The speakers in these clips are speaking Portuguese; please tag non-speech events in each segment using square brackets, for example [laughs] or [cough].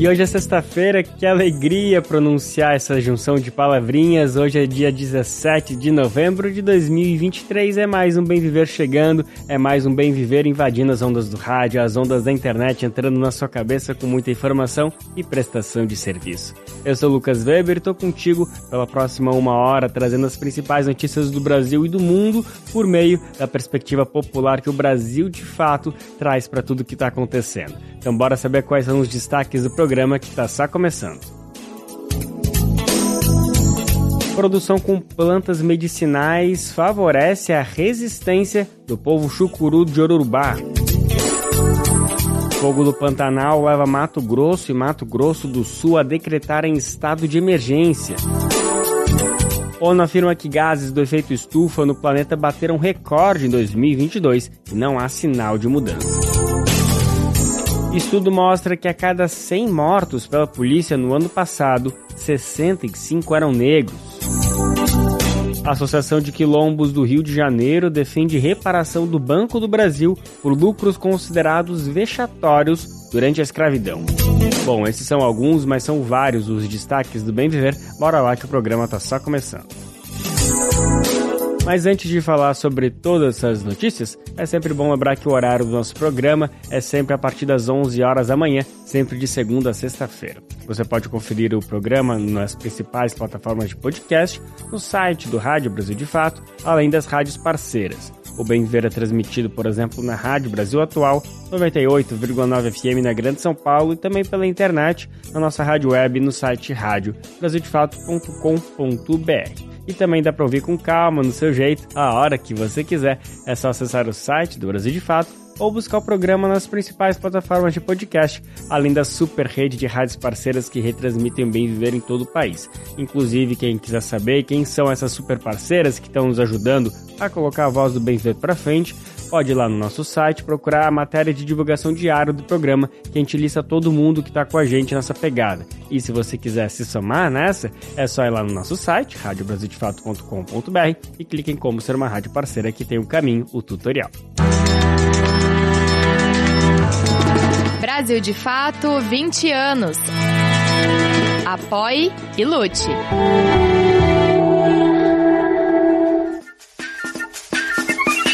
E hoje é sexta-feira, que alegria pronunciar essa junção de palavrinhas. Hoje é dia 17 de novembro de 2023. É mais um Bem Viver chegando, é mais um Bem Viver invadindo as ondas do rádio, as ondas da internet, entrando na sua cabeça com muita informação e prestação de serviço. Eu sou Lucas Weber e estou contigo pela próxima uma hora, trazendo as principais notícias do Brasil e do mundo por meio da perspectiva popular que o Brasil de fato traz para tudo que está acontecendo. Então, bora saber quais são os destaques do programa que está só começando. Produção com plantas medicinais favorece a resistência do povo chucuru de Orurubá. Fogo do Pantanal leva Mato Grosso e Mato Grosso do Sul a decretarem estado de emergência. ONU afirma que gases do efeito estufa no planeta bateram recorde em 2022 e não há sinal de mudança. Estudo mostra que a cada 100 mortos pela polícia no ano passado, 65 eram negros. A Associação de Quilombos do Rio de Janeiro defende reparação do Banco do Brasil por lucros considerados vexatórios durante a escravidão. Bom, esses são alguns, mas são vários os destaques do Bem Viver. Bora lá que o programa está só começando. Mas antes de falar sobre todas essas notícias, é sempre bom lembrar que o horário do nosso programa é sempre a partir das 11 horas da manhã, sempre de segunda a sexta-feira. Você pode conferir o programa nas principais plataformas de podcast, no site do Rádio Brasil de Fato, além das rádios parceiras. O Bem Ver é transmitido, por exemplo, na Rádio Brasil Atual, 98,9 FM na Grande São Paulo e também pela internet, na nossa rádio web no site radiobrasildefato.com.br e também dá para ouvir com calma, no seu jeito, a hora que você quiser. É só acessar o site do Brasil de Fato ou buscar o programa nas principais plataformas de podcast, além da super rede de rádios parceiras que retransmitem o bem viver em todo o país. Inclusive, quem quiser saber quem são essas super parceiras que estão nos ajudando a colocar a voz do bem viver para frente, pode ir lá no nosso site procurar a matéria de divulgação diária do programa, que a gente lista todo mundo que está com a gente nessa pegada. E se você quiser se somar nessa, é só ir lá no nosso site, radiobrasildefato.com.br e clique em como ser uma rádio parceira que tem o um caminho, o tutorial. Brasil de Fato 20 anos. Apoie e lute.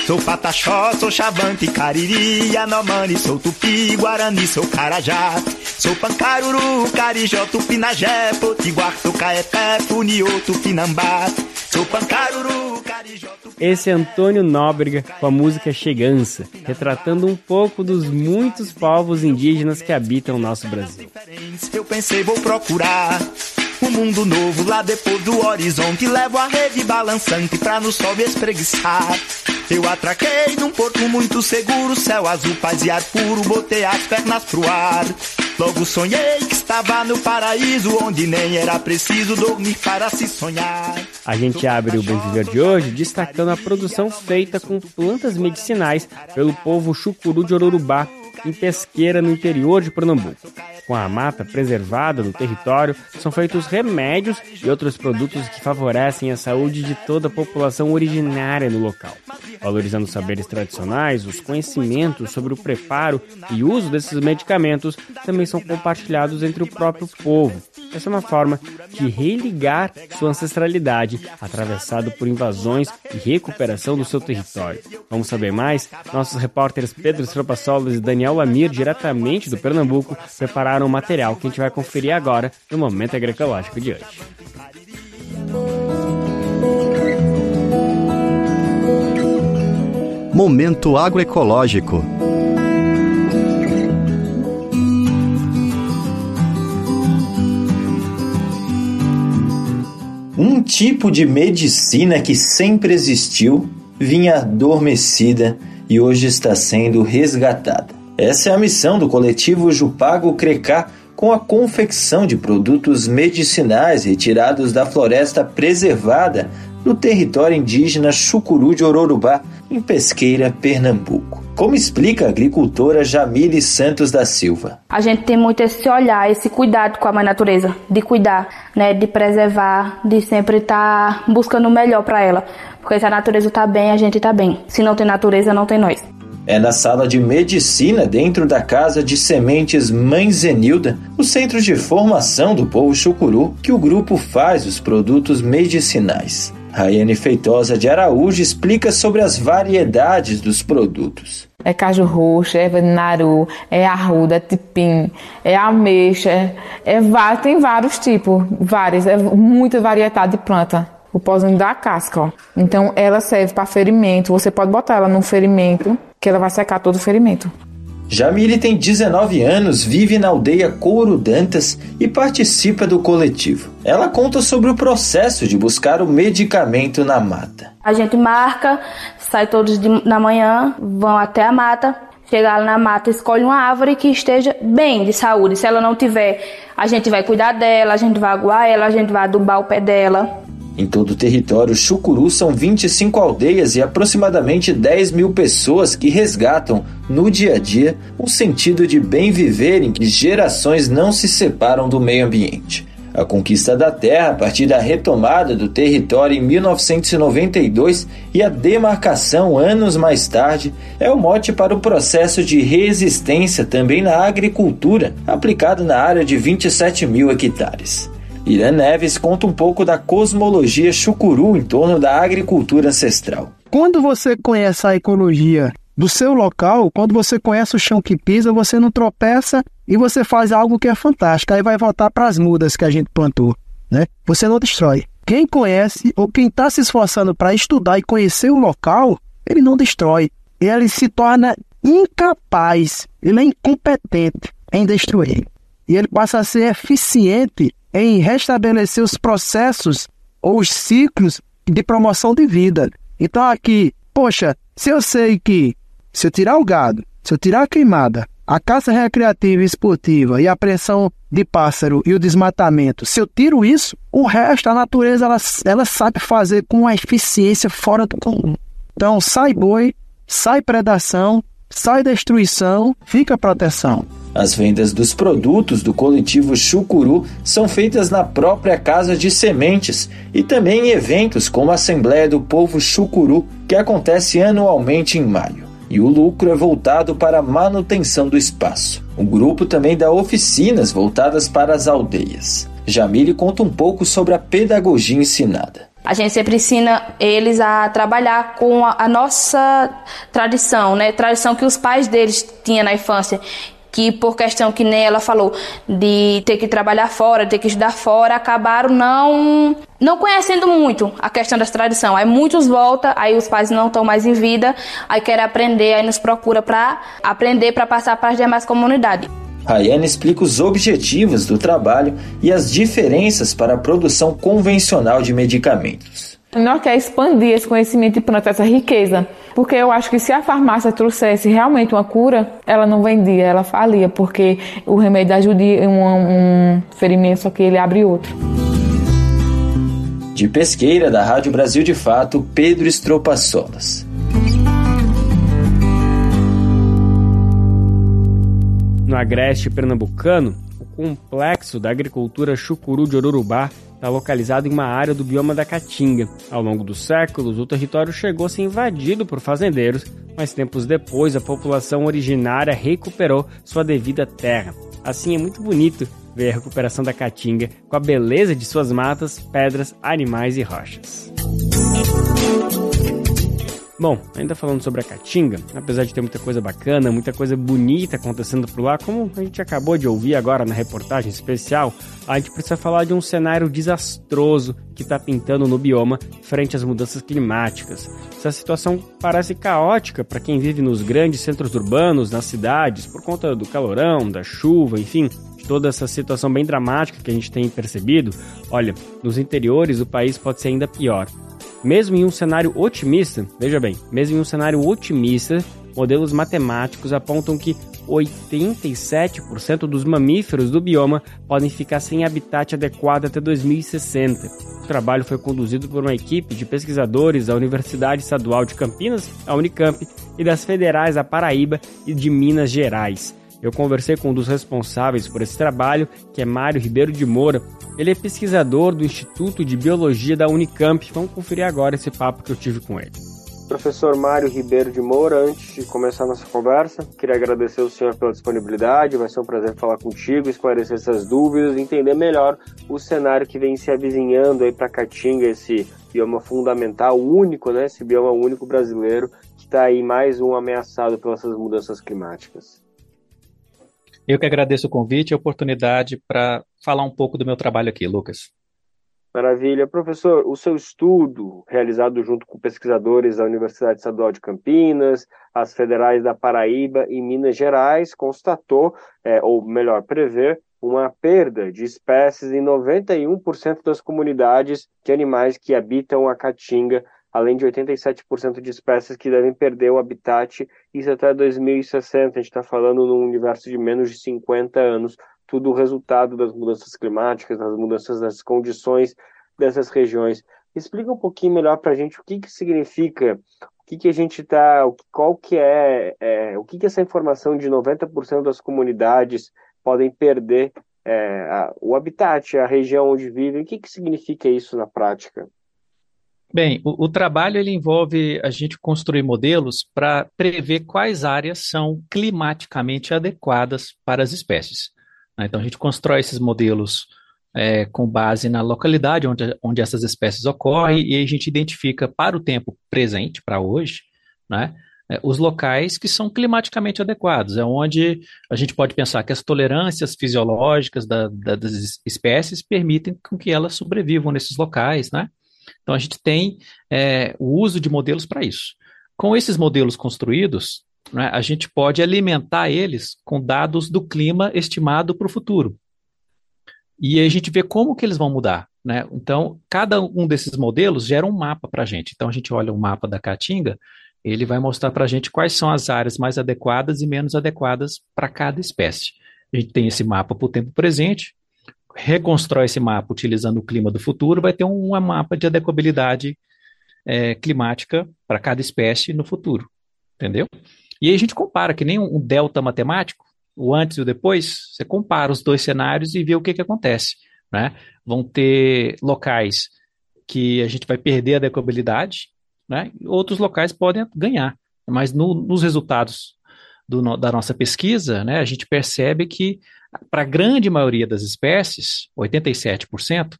Sou Pataxó, sou Xavante, Cariri, Yanomami, sou Tupi, Guarani, sou Carajá. Sou Pancaruru, Carijó, Tupinagé, Potiguar, sou Caeté, Funiô, Tupinambá. Sou Pancaruru, Carijó, esse é Antônio Nóbrega com a música Chegança, retratando um pouco dos muitos povos indígenas que habitam o nosso Brasil. Eu pensei, vou procurar um mundo novo lá depois do horizonte. Levo a rede balançante pra no sol espreguiçar. Eu atraquei num porto muito seguro, céu azul, paz e ar puro, botei as pernas pro ar. Logo sonhei que estava no paraíso, onde nem era preciso dormir para se sonhar. A gente abre o Bem Viver de hoje destacando a produção feita com plantas medicinais pelo povo chucuru de Ororubá, em Pesqueira, no interior de Pernambuco. Com a mata preservada no território, são feitos remédios e outros produtos que favorecem a saúde de toda a população originária no local. Valorizando os saberes tradicionais, os conhecimentos sobre o preparo e uso desses medicamentos também são compartilhados entre o próprio povo. Essa é uma forma de religar sua ancestralidade, atravessado por invasões e recuperação do seu território. Vamos saber mais? Nossos repórteres Pedro Stropassolos e Daniel Lamir, diretamente do Pernambuco, prepararam o material que a gente vai conferir agora no Momento Agroecológico de hoje. Momento Agroecológico Um tipo de medicina que sempre existiu vinha adormecida e hoje está sendo resgatada. Essa é a missão do coletivo Jupago Crecá com a confecção de produtos medicinais retirados da floresta preservada no território indígena Chucuru de Ororubá, em Pesqueira, Pernambuco. Como explica a agricultora Jamile Santos da Silva. A gente tem muito esse olhar, esse cuidado com a mãe natureza, de cuidar, né, de preservar, de sempre estar tá buscando o melhor para ela. Porque se a natureza está bem, a gente está bem. Se não tem natureza, não tem nós. É na sala de medicina, dentro da Casa de Sementes Mãe Zenilda, o centro de formação do povo chucuru, que o grupo faz os produtos medicinais. Raiane Feitosa de Araújo explica sobre as variedades dos produtos. É caju roxo, é naru, é arruda, é tipim, é ameixa, é, é, tem vários tipos, vários, é muita variedade de planta o pozinho da casca, ó. Então ela serve para ferimento. Você pode botar ela num ferimento que ela vai secar todo o ferimento. Jamile tem 19 anos, vive na aldeia Couro Dantas e participa do coletivo. Ela conta sobre o processo de buscar o medicamento na mata. A gente marca, sai todos de, na manhã, vão até a mata, chegar lá na mata, escolhe uma árvore que esteja bem de saúde. Se ela não tiver, a gente vai cuidar dela, a gente vai aguar ela, a gente vai adubar o pé dela. Em todo o território chucuru são 25 aldeias e aproximadamente 10 mil pessoas que resgatam, no dia a dia, um sentido de bem viver em que gerações não se separam do meio ambiente. A conquista da terra a partir da retomada do território em 1992 e a demarcação anos mais tarde é o mote para o processo de resistência também na agricultura, aplicado na área de 27 mil hectares. Irã Neves conta um pouco da cosmologia chucuru em torno da agricultura ancestral. Quando você conhece a ecologia do seu local, quando você conhece o chão que pisa, você não tropeça e você faz algo que é fantástico. Aí vai voltar para as mudas que a gente plantou, né? Você não destrói. Quem conhece ou quem está se esforçando para estudar e conhecer o local, ele não destrói. Ele se torna incapaz, ele é incompetente em destruir. E ele passa a ser eficiente em restabelecer os processos ou os ciclos de promoção de vida. Então aqui, poxa, se eu sei que se eu tirar o gado, se eu tirar a queimada, a caça recreativa e esportiva e a pressão de pássaro e o desmatamento, se eu tiro isso, o resto, a natureza, ela, ela sabe fazer com uma eficiência fora do comum. Então, sai boi, sai predação, sai destruição, fica proteção. As vendas dos produtos do coletivo Chucuru são feitas na própria Casa de Sementes e também em eventos como a Assembleia do Povo Chucuru, que acontece anualmente em maio. E o lucro é voltado para a manutenção do espaço. O grupo também dá oficinas voltadas para as aldeias. Jamile conta um pouco sobre a pedagogia ensinada. A gente sempre ensina eles a trabalhar com a, nossa tradição, né? Tradição que os pais deles tinham na infância que por questão que nem ela falou de ter que trabalhar fora, ter que estudar fora, acabaram não não conhecendo muito a questão dessa tradição. Aí muitos voltam, aí os pais não estão mais em vida, aí querem aprender, aí nos procura para aprender para passar para as demais comunidades. Rayane explica os objetivos do trabalho e as diferenças para a produção convencional de medicamentos. Nós quer expandir esse conhecimento e plantar essa riqueza. Porque eu acho que se a farmácia trouxesse realmente uma cura, ela não vendia, ela falia, porque o remédio ajuda um, um ferimento, só que ele abre outro. De pesqueira da Rádio Brasil de Fato, Pedro Solas. No agreste pernambucano, o complexo da agricultura chucuru de Orurubá está localizado em uma área do bioma da Caatinga. Ao longo dos séculos, o território chegou a ser invadido por fazendeiros, mas tempos depois a população originária recuperou sua devida terra. Assim é muito bonito ver a recuperação da Caatinga com a beleza de suas matas, pedras, animais e rochas. Bom, ainda falando sobre a Caatinga, apesar de ter muita coisa bacana, muita coisa bonita acontecendo por lá, como a gente acabou de ouvir agora na reportagem especial, a gente precisa falar de um cenário desastroso que está pintando no bioma frente às mudanças climáticas. Essa situação parece caótica para quem vive nos grandes centros urbanos, nas cidades, por conta do calorão, da chuva, enfim, toda essa situação bem dramática que a gente tem percebido. Olha, nos interiores o país pode ser ainda pior. Mesmo em um cenário otimista, veja bem, mesmo em um cenário otimista, modelos matemáticos apontam que 87% dos mamíferos do bioma podem ficar sem habitat adequado até 2060. O trabalho foi conduzido por uma equipe de pesquisadores da Universidade Estadual de Campinas, a Unicamp, e das federais da Paraíba e de Minas Gerais. Eu conversei com um dos responsáveis por esse trabalho, que é Mário Ribeiro de Moura. Ele é pesquisador do Instituto de Biologia da Unicamp. Vamos conferir agora esse papo que eu tive com ele. Professor Mário Ribeiro de Moura, antes de começar a nossa conversa, queria agradecer o senhor pela disponibilidade. Vai ser um prazer falar contigo, esclarecer essas dúvidas, entender melhor o cenário que vem se avizinhando aí para Caatinga, esse bioma fundamental, único, né? Esse bioma único brasileiro que está aí mais um ameaçado pelas mudanças climáticas. Eu que agradeço o convite e a oportunidade para falar um pouco do meu trabalho aqui, Lucas. Maravilha. Professor, o seu estudo, realizado junto com pesquisadores da Universidade Estadual de Campinas, as federais da Paraíba e Minas Gerais, constatou, é, ou melhor, prever, uma perda de espécies em 91% das comunidades de animais que habitam a Caatinga, além de 87% de espécies que devem perder o habitat, isso até 2060. A gente está falando num universo de menos de 50 anos tudo resultado das mudanças climáticas, das mudanças das condições dessas regiões. Explica um pouquinho melhor para a gente o que, que significa, o que, que a gente está, qual que é, é, o que, que essa informação de 90% das comunidades podem perder é, a, o habitat, a região onde vivem, o que, que significa isso na prática? Bem, o, o, trabalho ele envolve a gente construir modelos para prever quais áreas são climaticamente adequadas para as espécies. Né? Então, a gente constrói esses modelos é, com base na localidade onde, onde essas espécies ocorrem e a gente identifica para o tempo presente, para hoje, né, é, os locais que são climaticamente adequados. É onde a gente pode pensar que as tolerâncias fisiológicas da, da, das espécies permitem que elas sobrevivam nesses locais. Né? Então, a gente tem é, o uso de modelos para isso. Com esses modelos construídos, né, a gente pode alimentar eles com dados do clima estimado para o futuro. E a gente vê como que eles vão mudar. Né? Então, cada um desses modelos gera um mapa para a gente. Então, a gente olha o mapa da Caatinga, ele vai mostrar para a gente quais são as áreas mais adequadas e menos adequadas para cada espécie. A gente tem esse mapa para o tempo presente, reconstrói esse mapa utilizando o clima do futuro, vai ter um, mapa de adequabilidade é, climática para cada espécie no futuro. Entendeu? E aí a gente compara, que nem um delta matemático, o antes e o depois, você compara os dois cenários e vê o que, que acontece. Né? Vão ter locais que a gente vai perder a adequabilidade, né? outros locais podem ganhar. Mas no, nos resultados do, da nossa pesquisa, né, a gente percebe que, para a grande maioria das espécies, 87%,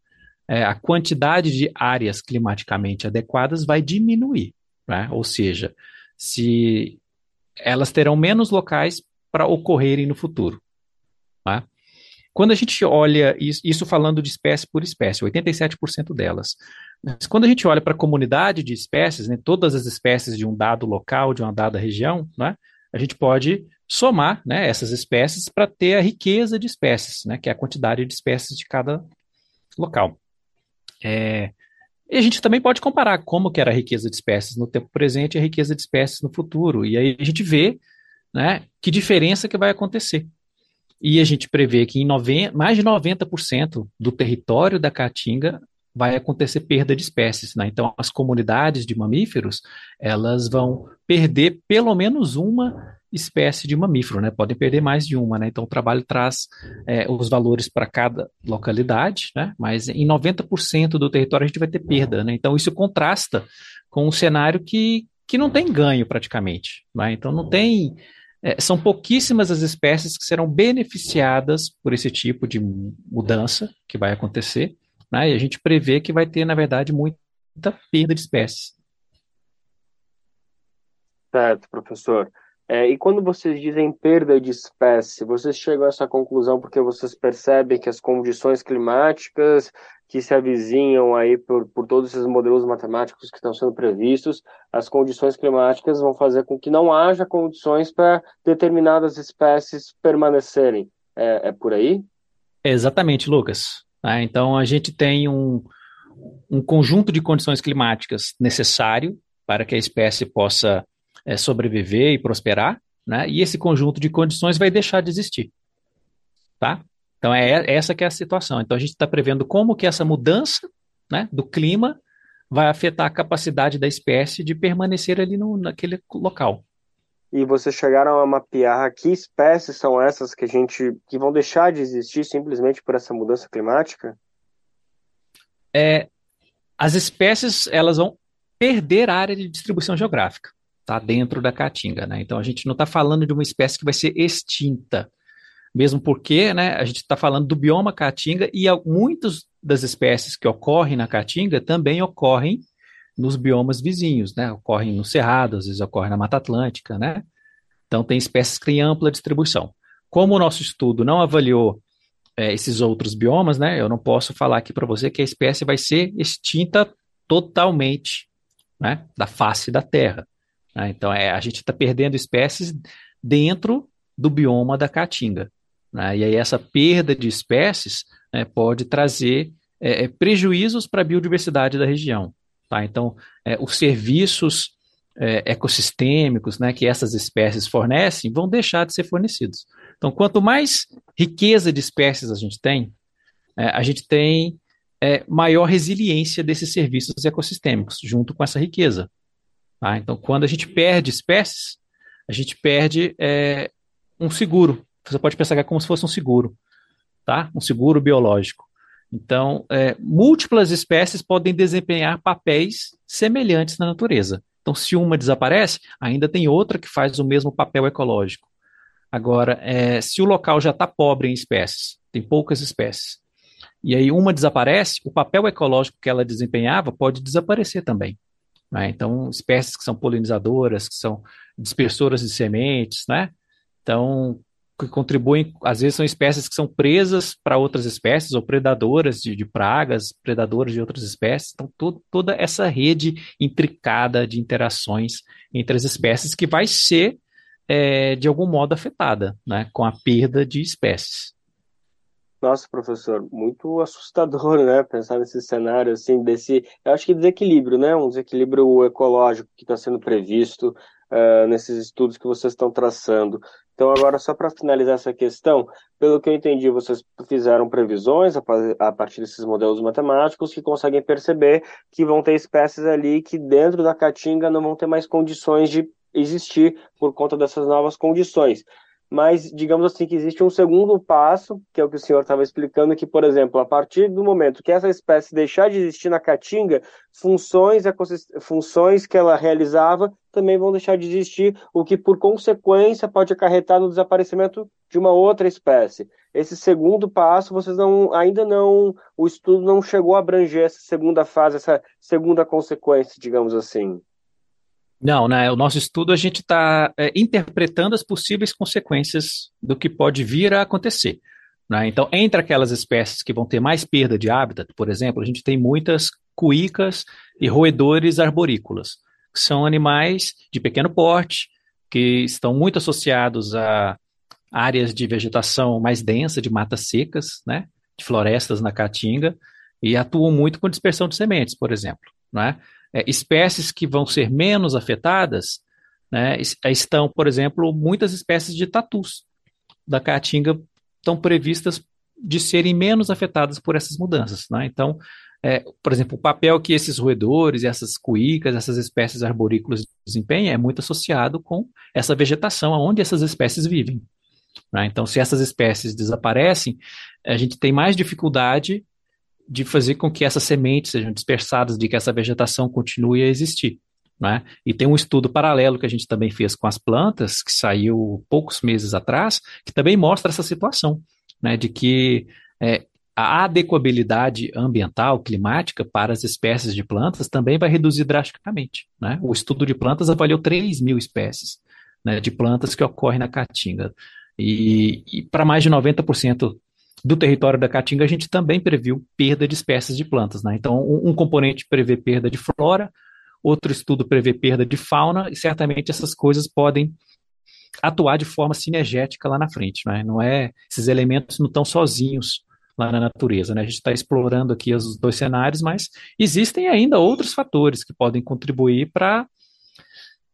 é, a quantidade de áreas climaticamente adequadas vai diminuir. Né? Ou seja, se elas terão menos locais para ocorrerem no futuro. Tá? Quando a gente olha, isso, isso falando de espécie por espécie, 87% delas. Mas quando a gente olha para a comunidade de espécies, né, todas as espécies de um dado local, de uma dada região, né, a gente pode somar né, essas espécies para ter a riqueza de espécies, né, que é a quantidade de espécies de cada local. É, e a gente também pode comparar como que era a riqueza de espécies no tempo presente e a riqueza de espécies no futuro. E aí a gente vê né, que diferença que vai acontecer. E a gente prevê que em 90, mais de 90% do território da Caatinga vai acontecer perda de espécies. Né? Então, as comunidades de mamíferos elas vão perder pelo menos uma espécie de mamífero, né? Podem perder mais de uma, né? Então o trabalho traz é, os valores para cada localidade, né? Mas em 90% do território a gente vai ter perda, né? Então isso contrasta com um cenário que, que não tem ganho praticamente, né? Então não tem é, são pouquíssimas as espécies que serão beneficiadas por esse tipo de mudança que vai acontecer, né? E a gente prevê que vai ter, na verdade, muita perda de espécies. Certo, professor. É, e quando vocês dizem perda de espécie, vocês chegam a essa conclusão porque vocês percebem que as condições climáticas que se avizinham aí por, por todos esses modelos matemáticos que estão sendo previstos, as condições climáticas vão fazer com que não haja condições para determinadas espécies permanecerem. É, é por aí? Exatamente, Lucas. Ah, então a gente tem um, um conjunto de condições climáticas necessário para que a espécie possa é, sobreviver e prosperar, né? E esse conjunto de condições vai deixar de existir, tá? Então é essa que é a situação. Então a gente está prevendo como que essa mudança, né, do clima vai afetar a capacidade da espécie de permanecer ali no, naquele local. E vocês chegaram a mapear que espécies são essas que a gente que vão deixar de existir simplesmente por essa mudança climática? É, as espécies elas vão perder a área de distribuição geográfica, tá dentro da caatinga, né? Então a gente não está falando de uma espécie que vai ser extinta, mesmo porque, né, a gente está falando do bioma caatinga e muitas das espécies que ocorrem na caatinga também ocorrem nos biomas vizinhos, né? Ocorrem no cerrado, às vezes ocorrem na Mata Atlântica, né? Então tem espécies que têm ampla distribuição. Como o nosso estudo não avaliou é, esses outros biomas, né? Eu não posso falar aqui para você que a espécie vai ser extinta totalmente, né? Da face da Terra. Né? Então é, a gente está perdendo espécies dentro do bioma da caatinga. Né? E aí essa perda de espécies né, pode trazer é, é prejuízos para a biodiversidade da região. Tá? Então, é, os serviços é, ecossistêmicos né, que essas espécies fornecem vão deixar de ser fornecidos. Então, quanto mais riqueza de espécies a gente tem, é, a gente tem é, maior resiliência desses serviços ecossistêmicos, junto com essa riqueza. Tá? Então, quando a gente perde espécies, a gente perde é, um seguro. Você pode pensar que é como se fosse um seguro, tá? Um seguro biológico. Então, é, múltiplas espécies podem desempenhar papéis semelhantes na natureza. Então, se uma desaparece, ainda tem outra que faz o mesmo papel ecológico. Agora, é, se o local já está pobre em espécies, tem poucas espécies, e aí uma desaparece, o papel ecológico que ela desempenhava pode desaparecer também. Né? Então, espécies que são polinizadoras, que são dispersoras de sementes, né? Então, que contribuem, às vezes são espécies que são presas para outras espécies, ou predadoras de, de pragas, predadoras de outras espécies. Então, to, toda essa rede intricada de interações entre as espécies que vai ser, é, de algum modo, afetada né, com a perda de espécies. Nossa, professor, muito assustador, [laughs] né? Pensar nesse cenário, assim, desse, eu acho que desequilíbrio, né? Um desequilíbrio ecológico que está sendo previsto uh, nesses estudos que vocês estão traçando. Então, agora, só para finalizar essa questão, pelo que eu entendi, vocês fizeram previsões a partir desses modelos matemáticos que conseguem perceber que vão ter espécies ali que dentro da caatinga não vão ter mais condições de existir por conta dessas novas condições mas digamos assim que existe um segundo passo, que é o que o senhor estava explicando, que, por exemplo, a partir do momento que essa espécie deixar de existir na caatinga, funções, funções que ela realizava também vão deixar de existir, o que por consequência pode acarretar no desaparecimento de uma outra espécie. Esse segundo passo, vocês não, ainda não, o estudo não chegou a abranger essa segunda fase, essa segunda consequência, digamos assim. Não, né? O nosso estudo a gente está é, interpretando as possíveis consequências do que pode vir a acontecer. Né? Então, entre aquelas espécies que vão ter mais perda de hábitat, por exemplo, a gente tem muitas cuícas e roedores arborícolas, que são animais de pequeno porte, que estão muito associados a áreas de vegetação mais densa, de matas secas, né? de florestas na caatinga, e atuam muito com dispersão de sementes, por exemplo. Né? É, espécies que vão ser menos afetadas, né, estão, por exemplo, muitas espécies de tatus da caatinga estão previstas de serem menos afetadas por essas mudanças. Né? Então, é, por exemplo, o papel que esses roedores, essas cuícas, essas espécies arborícolas desempenham é muito associado com essa vegetação onde essas espécies vivem. Né? Então, se essas espécies desaparecem, a gente tem mais dificuldade de fazer com que essas sementes sejam dispersadas, de que essa vegetação continue a existir. Né? E tem um estudo paralelo que a gente também fez com as plantas, que saiu poucos meses atrás, que também mostra essa situação, né? de que é, a adequabilidade ambiental, climática para as espécies de plantas também vai reduzir drasticamente. Né? O estudo de plantas avaliou 3 mil espécies né, de plantas que ocorrem na Caatinga. E, e para mais de 90% do território da Caatinga, a gente também previu perda de espécies de plantas. Né? Então, um, um componente prevê perda de flora, outro estudo prevê perda de fauna, e certamente essas coisas podem atuar de forma sinergética lá na frente. Né? Não é, esses elementos não estão sozinhos lá na natureza. Né? A gente está explorando aqui os dois cenários, mas existem ainda outros fatores que podem contribuir para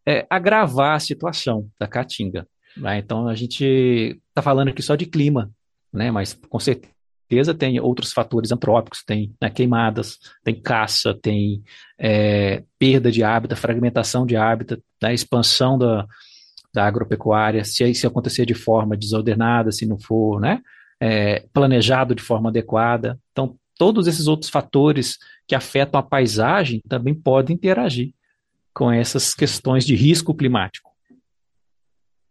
é, agravar a situação da caatinga. Né? Então a gente está falando aqui só de clima, né? mas com certeza tem outros fatores antrópicos, tem né, queimadas, tem caça, tem é, perda de hábitat, fragmentação de hábitat, né, expansão da, da agropecuária, se isso acontecer de forma desordenada, se não for né, é, planejado de forma adequada. Então, todos esses outros fatores que afetam a paisagem também podem interagir com essas questões de risco climático.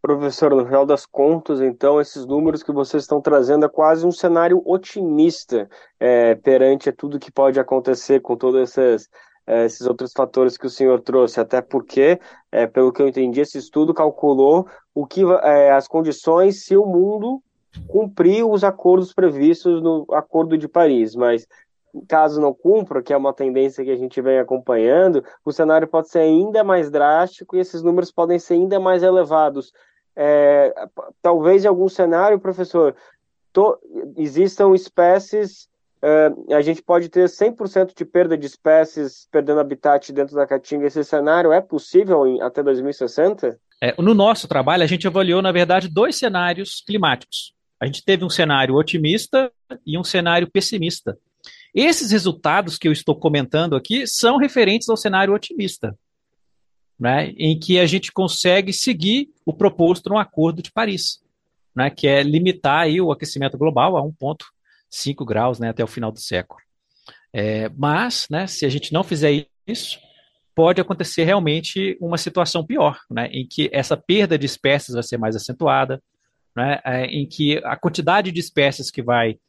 Professor, no final das contas, então, esses números que vocês estão trazendo é quase um cenário otimista é, perante tudo que pode acontecer com todos esses, é, esses outros fatores que o senhor trouxe, até porque, é, pelo que eu entendi, esse estudo calculou o que é, as condições se o mundo cumprir os acordos previstos no Acordo de Paris, mas caso não cumpra, que é uma tendência que a gente vem acompanhando, o cenário pode ser ainda mais drástico e esses números podem ser ainda mais elevados. É, talvez em algum cenário, professor, to, existam espécies, é, a gente pode ter 100% de perda de espécies perdendo habitat dentro da Caatinga. Esse cenário é possível em, até 2060? É, no nosso trabalho, a gente avaliou, na verdade, dois cenários climáticos. A gente teve um cenário otimista e um cenário pessimista. Esses resultados que eu estou comentando aqui são referentes ao cenário otimista, né, em que a gente consegue seguir o proposto no Acordo de Paris, né, que é limitar aí o aquecimento global a 1,5 graus né, até o final do século. É, mas, né, se a gente não fizer isso, pode acontecer realmente uma situação pior, né, em que essa perda de espécies vai ser mais acentuada, né, é, em que a quantidade de espécies que vai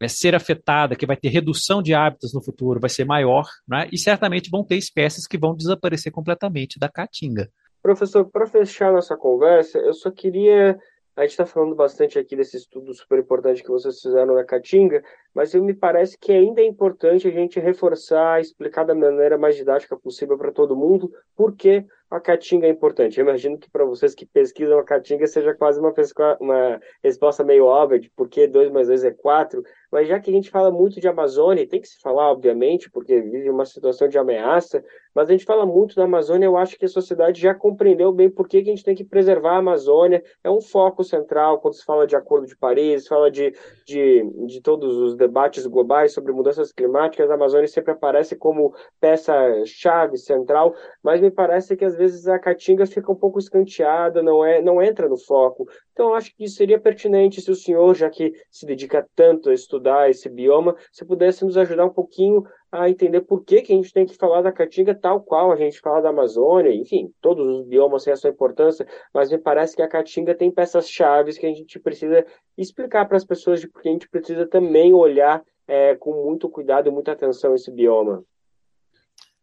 é, ser afetada, que vai ter redução de hábitos no futuro, vai ser maior, né? e certamente vão ter espécies que vão desaparecer completamente da caatinga. Professor, para fechar nossa conversa, eu só queria. A gente está falando bastante aqui desse estudo super importante que vocês fizeram na Caatinga, mas me parece que ainda é importante a gente reforçar, explicar da maneira mais didática possível para todo mundo por que a caatinga é importante. Eu imagino que para vocês que pesquisam a caatinga seja quase uma, uma resposta meio óbvia de por que 2 mais 2 é 4, mas já que a gente fala muito de Amazônia, tem que se falar, obviamente, porque vive uma situação de ameaça, mas a gente fala muito da Amazônia, eu acho que a sociedade já compreendeu bem por que, a gente tem que preservar a Amazônia, é um foco central quando se fala de Acordo de Paris, fala de, de, de todos os debates globais sobre mudanças climáticas, a Amazônia sempre aparece como peça-chave central, mas me parece que às vezes a Caatinga fica um pouco escanteada, não, é, não entra no foco. Então, eu acho que seria pertinente se o senhor, já que se dedica tanto a estudar esse bioma, se pudesse nos ajudar um pouquinho a entender por que, que a gente tem que falar da Caatinga tal qual a gente fala da Amazônia, enfim, todos os biomas têm a sua importância, mas me parece que a Caatinga tem peças chaves que a gente precisa explicar para as pessoas de porque a gente precisa também olhar é, com muito cuidado e muita atenção esse bioma.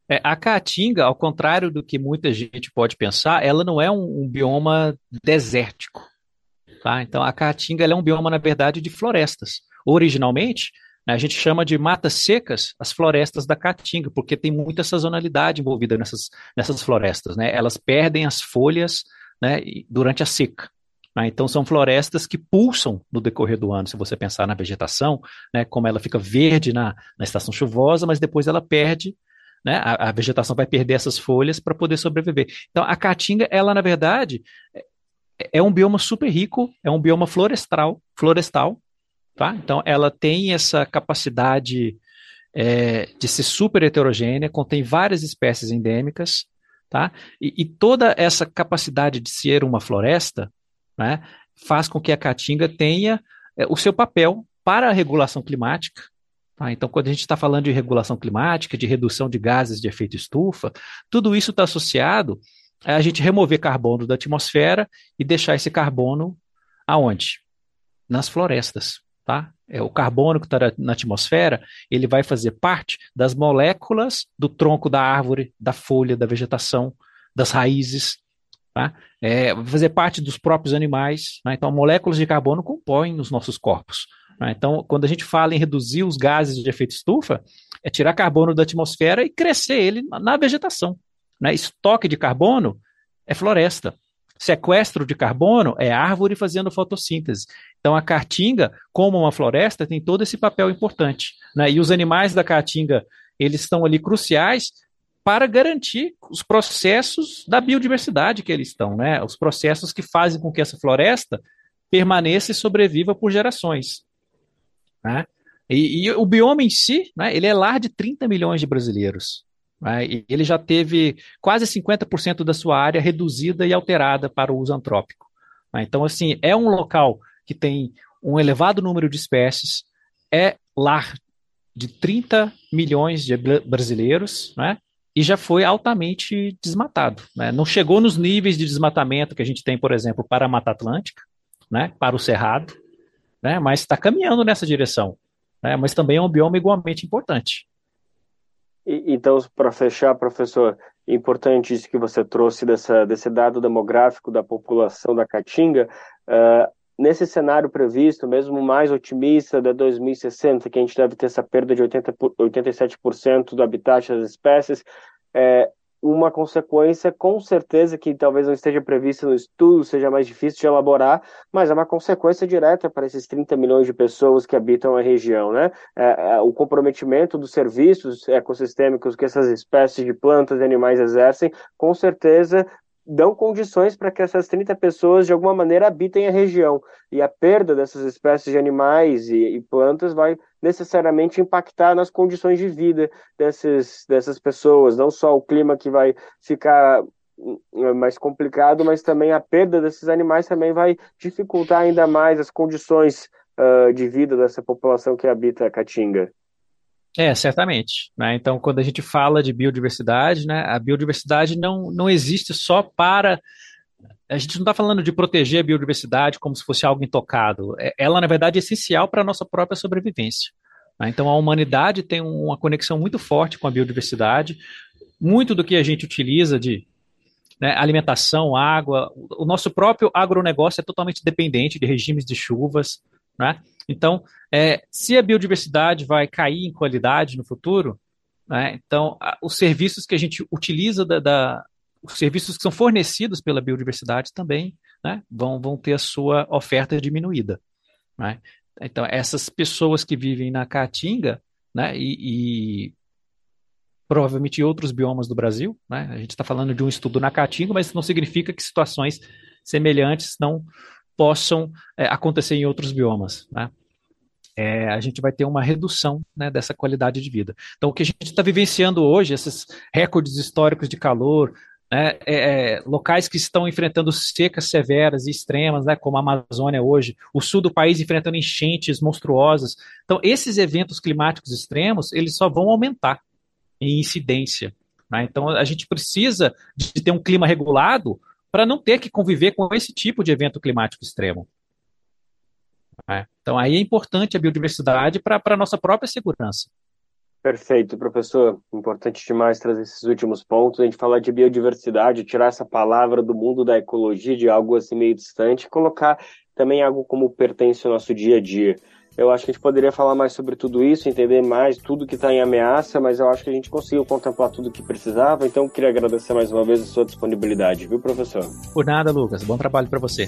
É, a caatinga, ao contrário do que muita gente pode pensar, ela não é um, um bioma desértico. Tá? Então, a caatinga é um bioma, na verdade, de florestas. Originalmente, a gente chama de matas secas as florestas da caatinga, porque tem muita sazonalidade envolvida nessas, nessas florestas. Né? Elas perdem as folhas né, durante a seca. Né? Então, são florestas que pulsam no decorrer do ano, se você pensar na vegetação, né, como ela fica verde na, na estação chuvosa, mas depois ela perde né? A, a, vegetação vai perder essas folhas para poder sobreviver. Então, a caatinga, ela, na verdade, é, é um bioma super rico, é um bioma florestal, florestal Tá? Então, ela tem essa capacidade é, de ser super heterogênea, contém várias espécies endêmicas, tá? E, e, toda essa capacidade de ser uma floresta né, faz com que a caatinga tenha é, o seu papel para a regulação climática. Tá? Então, quando a gente está falando de regulação climática, de redução de gases de efeito estufa, tudo isso está associado a gente remover carbono da atmosfera e deixar esse carbono aonde? Nas florestas. Tá? É, o carbono que está na atmosfera, ele vai fazer parte das moléculas do tronco da árvore, da folha, da vegetação, das raízes, tá? É, vai fazer parte dos próprios animais. Né? Então, moléculas de carbono compõem os nossos corpos. Né? Então, quando a gente fala em reduzir os gases de efeito estufa, é tirar carbono da atmosfera e crescer ele na vegetação. Né? Estoque de carbono é floresta. Sequestro de carbono é árvore fazendo fotossíntese. Então, a caatinga, como uma floresta, tem todo esse papel importante. Né? E os animais da caatinga, eles estão ali cruciais para garantir os processos da biodiversidade que eles estão, né? Os processos que fazem com que essa floresta permaneça e sobreviva por gerações. Né? E, e, o bioma em si, né, ele é lar de 30 milhões de brasileiros. Né? E ele já teve quase 50% da sua área reduzida e alterada para o uso antrópico. Né? Então, assim, é um local que tem um elevado número de espécies, é lar de 30 milhões de brasileiros, né? e já foi altamente desmatado. Né? Não chegou nos níveis de desmatamento que a gente tem, por exemplo, para a Mata Atlântica, né? para o Cerrado, né? mas está caminhando nessa direção. Né? Mas também é um bioma igualmente importante. Então, para fechar, professor, importante isso que você trouxe dessa, desse dado demográfico da população da Caatinga. Uh, nesse cenário previsto, mesmo mais otimista da 2060, que a gente deve ter essa perda de 80, 87% do habitat das espécies, é, uma consequência, com certeza, que talvez não esteja prevista no estudo, seja mais difícil de elaborar, mas é uma consequência direta para esses 30 milhões de pessoas que habitam a região. Né? É, é, o comprometimento dos serviços ecossistêmicos que essas espécies de plantas e animais exercem, com certeza dão condições para que essas 30 pessoas de alguma maneira habitem a região. E a perda dessas espécies de animais e, e plantas vai necessariamente impactar nas condições de vida dessas, dessas pessoas, não só o clima que vai ficar hum, mais complicado, mas também a perda desses animais também vai dificultar ainda mais as condições uh, de vida dessa população que habita a Caatinga. É, certamente. Né? Então, quando a gente fala de biodiversidade, né, a biodiversidade não, não existe só para. A gente não está falando de proteger a biodiversidade como se fosse algo intocado. É, ela, na verdade, é essencial para a nossa própria sobrevivência. Né? Então, a humanidade tem uma conexão muito forte com a biodiversidade. Muito do que a gente utiliza de né, alimentação, água, o nosso próprio agronegócio é totalmente dependente de regimes de chuvas. Né? Então, é, se a biodiversidade vai cair em qualidade no futuro, né, então a, os serviços que a gente utiliza da, da, os serviços que são fornecidos pela biodiversidade também né, vão, vão ter a sua oferta diminuída. Né? Então, essas pessoas que vivem na Caatinga né, e, e provavelmente outros biomas do Brasil, né, a gente está falando de um estudo na Caatinga, mas não significa que situações semelhantes não possam é, acontecer em outros biomas. Né? É, a gente vai ter uma redução né, dessa qualidade de vida. Então, o que a gente está vivenciando hoje, esses recordes históricos de calor, né, é, é, locais que estão enfrentando secas severas e extremas, né, como a Amazônia hoje, o sul do país enfrentando enchentes monstruosas. Então, esses eventos climáticos extremos, eles só vão aumentar em incidência. Né? Então, a gente precisa de ter um clima regulado para não ter que conviver com esse tipo de evento climático extremo. É. Então, aí é importante a biodiversidade para a nossa própria segurança. Perfeito, professor. Importante demais trazer esses últimos pontos. A gente falar de biodiversidade, tirar essa palavra do mundo da ecologia, de algo assim meio distante, colocar também algo como pertence ao nosso dia a dia. Eu acho que a gente poderia falar mais sobre tudo isso, entender mais tudo que está em ameaça, mas eu acho que a gente conseguiu contemplar tudo o que precisava, então queria agradecer mais uma vez a sua disponibilidade, viu, professor? Por nada, Lucas. Bom trabalho para você.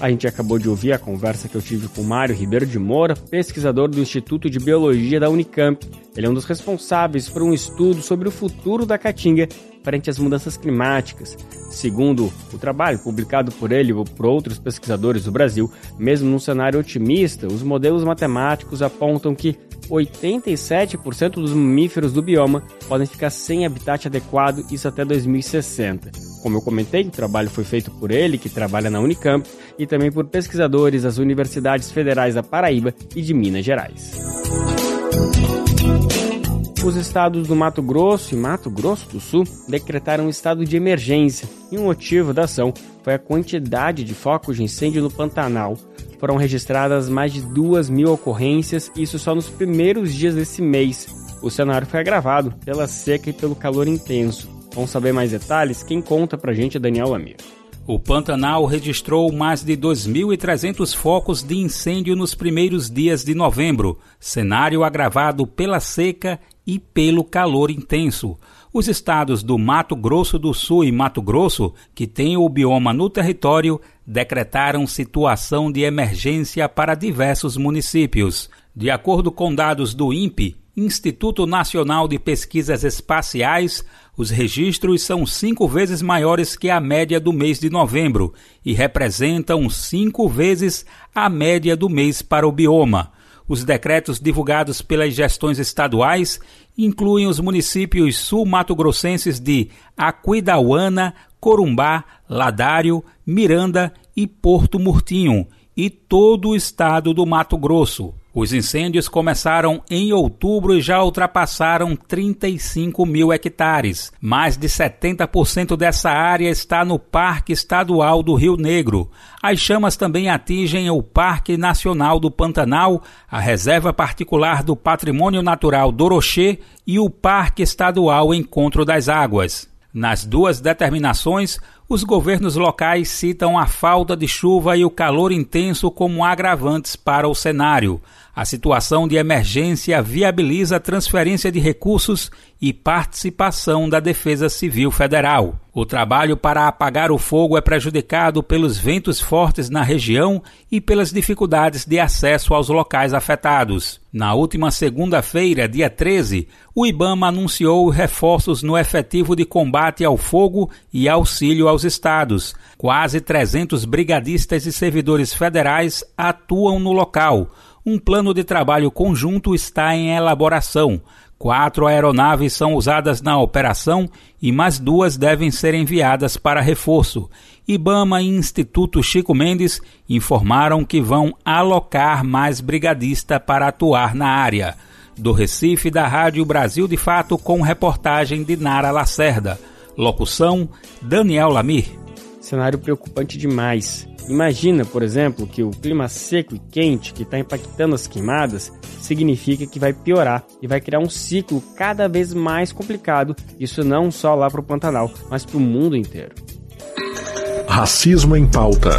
A gente acabou de ouvir a conversa que eu tive com Mário Ribeiro de Moura, pesquisador do Instituto de Biologia da Unicamp. Ele é um dos responsáveis por um estudo sobre o futuro da caatinga frente às mudanças climáticas. Segundo o trabalho publicado por ele ou por outros pesquisadores do Brasil, mesmo num cenário otimista, os modelos matemáticos apontam que 87% dos mamíferos do bioma podem ficar sem habitat adequado, isso até 2060. Como eu comentei, o trabalho foi feito por ele, que trabalha na Unicamp, e também por pesquisadores das universidades federais da Paraíba e de Minas Gerais. Os estados do Mato Grosso e Mato Grosso do Sul decretaram estado de emergência e o motivo da ação foi a quantidade de focos de incêndio no Pantanal. Foram registradas mais de duas mil ocorrências, isso só nos primeiros dias desse mês. O cenário foi agravado pela seca e pelo calor intenso. Vamos saber mais detalhes? Quem conta pra gente é Daniel Lamir. O Pantanal registrou mais de 2.300 focos de incêndio nos primeiros dias de novembro, cenário agravado pela seca e pelo calor intenso. Os estados do Mato Grosso do Sul e Mato Grosso, que têm o bioma no território, decretaram situação de emergência para diversos municípios. De acordo com dados do INPE, Instituto Nacional de Pesquisas Espaciais, os registros são cinco vezes maiores que a média do mês de novembro e representam cinco vezes a média do mês para o bioma. Os decretos divulgados pelas gestões estaduais incluem os municípios sul-mato-grossenses de Aquidauana, Corumbá, Ladário, Miranda e Porto Murtinho e todo o estado do Mato Grosso. Os incêndios começaram em outubro e já ultrapassaram 35 mil hectares. Mais de 70% dessa área está no Parque Estadual do Rio Negro. As chamas também atingem o Parque Nacional do Pantanal, a Reserva Particular do Patrimônio Natural Dorochê e o Parque Estadual Encontro das Águas. Nas duas determinações, os governos locais citam a falta de chuva e o calor intenso como agravantes para o cenário. A situação de emergência viabiliza a transferência de recursos e participação da Defesa Civil Federal. O trabalho para apagar o fogo é prejudicado pelos ventos fortes na região e pelas dificuldades de acesso aos locais afetados. Na última segunda-feira, dia 13, o IBAMA anunciou reforços no efetivo de combate ao fogo e auxílio aos estados. Quase 300 brigadistas e servidores federais atuam no local um plano de trabalho conjunto está em elaboração. Quatro aeronaves são usadas na operação e mais duas devem ser enviadas para reforço. IBAMA e Instituto Chico Mendes informaram que vão alocar mais brigadista para atuar na área. Do Recife, da Rádio Brasil de Fato, com reportagem de Nara Lacerda. Locução: Daniel Lamir. Cenário preocupante demais. Imagina, por exemplo, que o clima seco e quente que está impactando as queimadas significa que vai piorar e vai criar um ciclo cada vez mais complicado. Isso não só lá para o Pantanal, mas para o mundo inteiro. Racismo em pauta.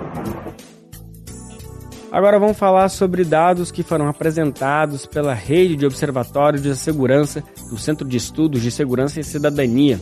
Agora vamos falar sobre dados que foram apresentados pela Rede de Observatórios de Segurança do Centro de Estudos de Segurança e Cidadania.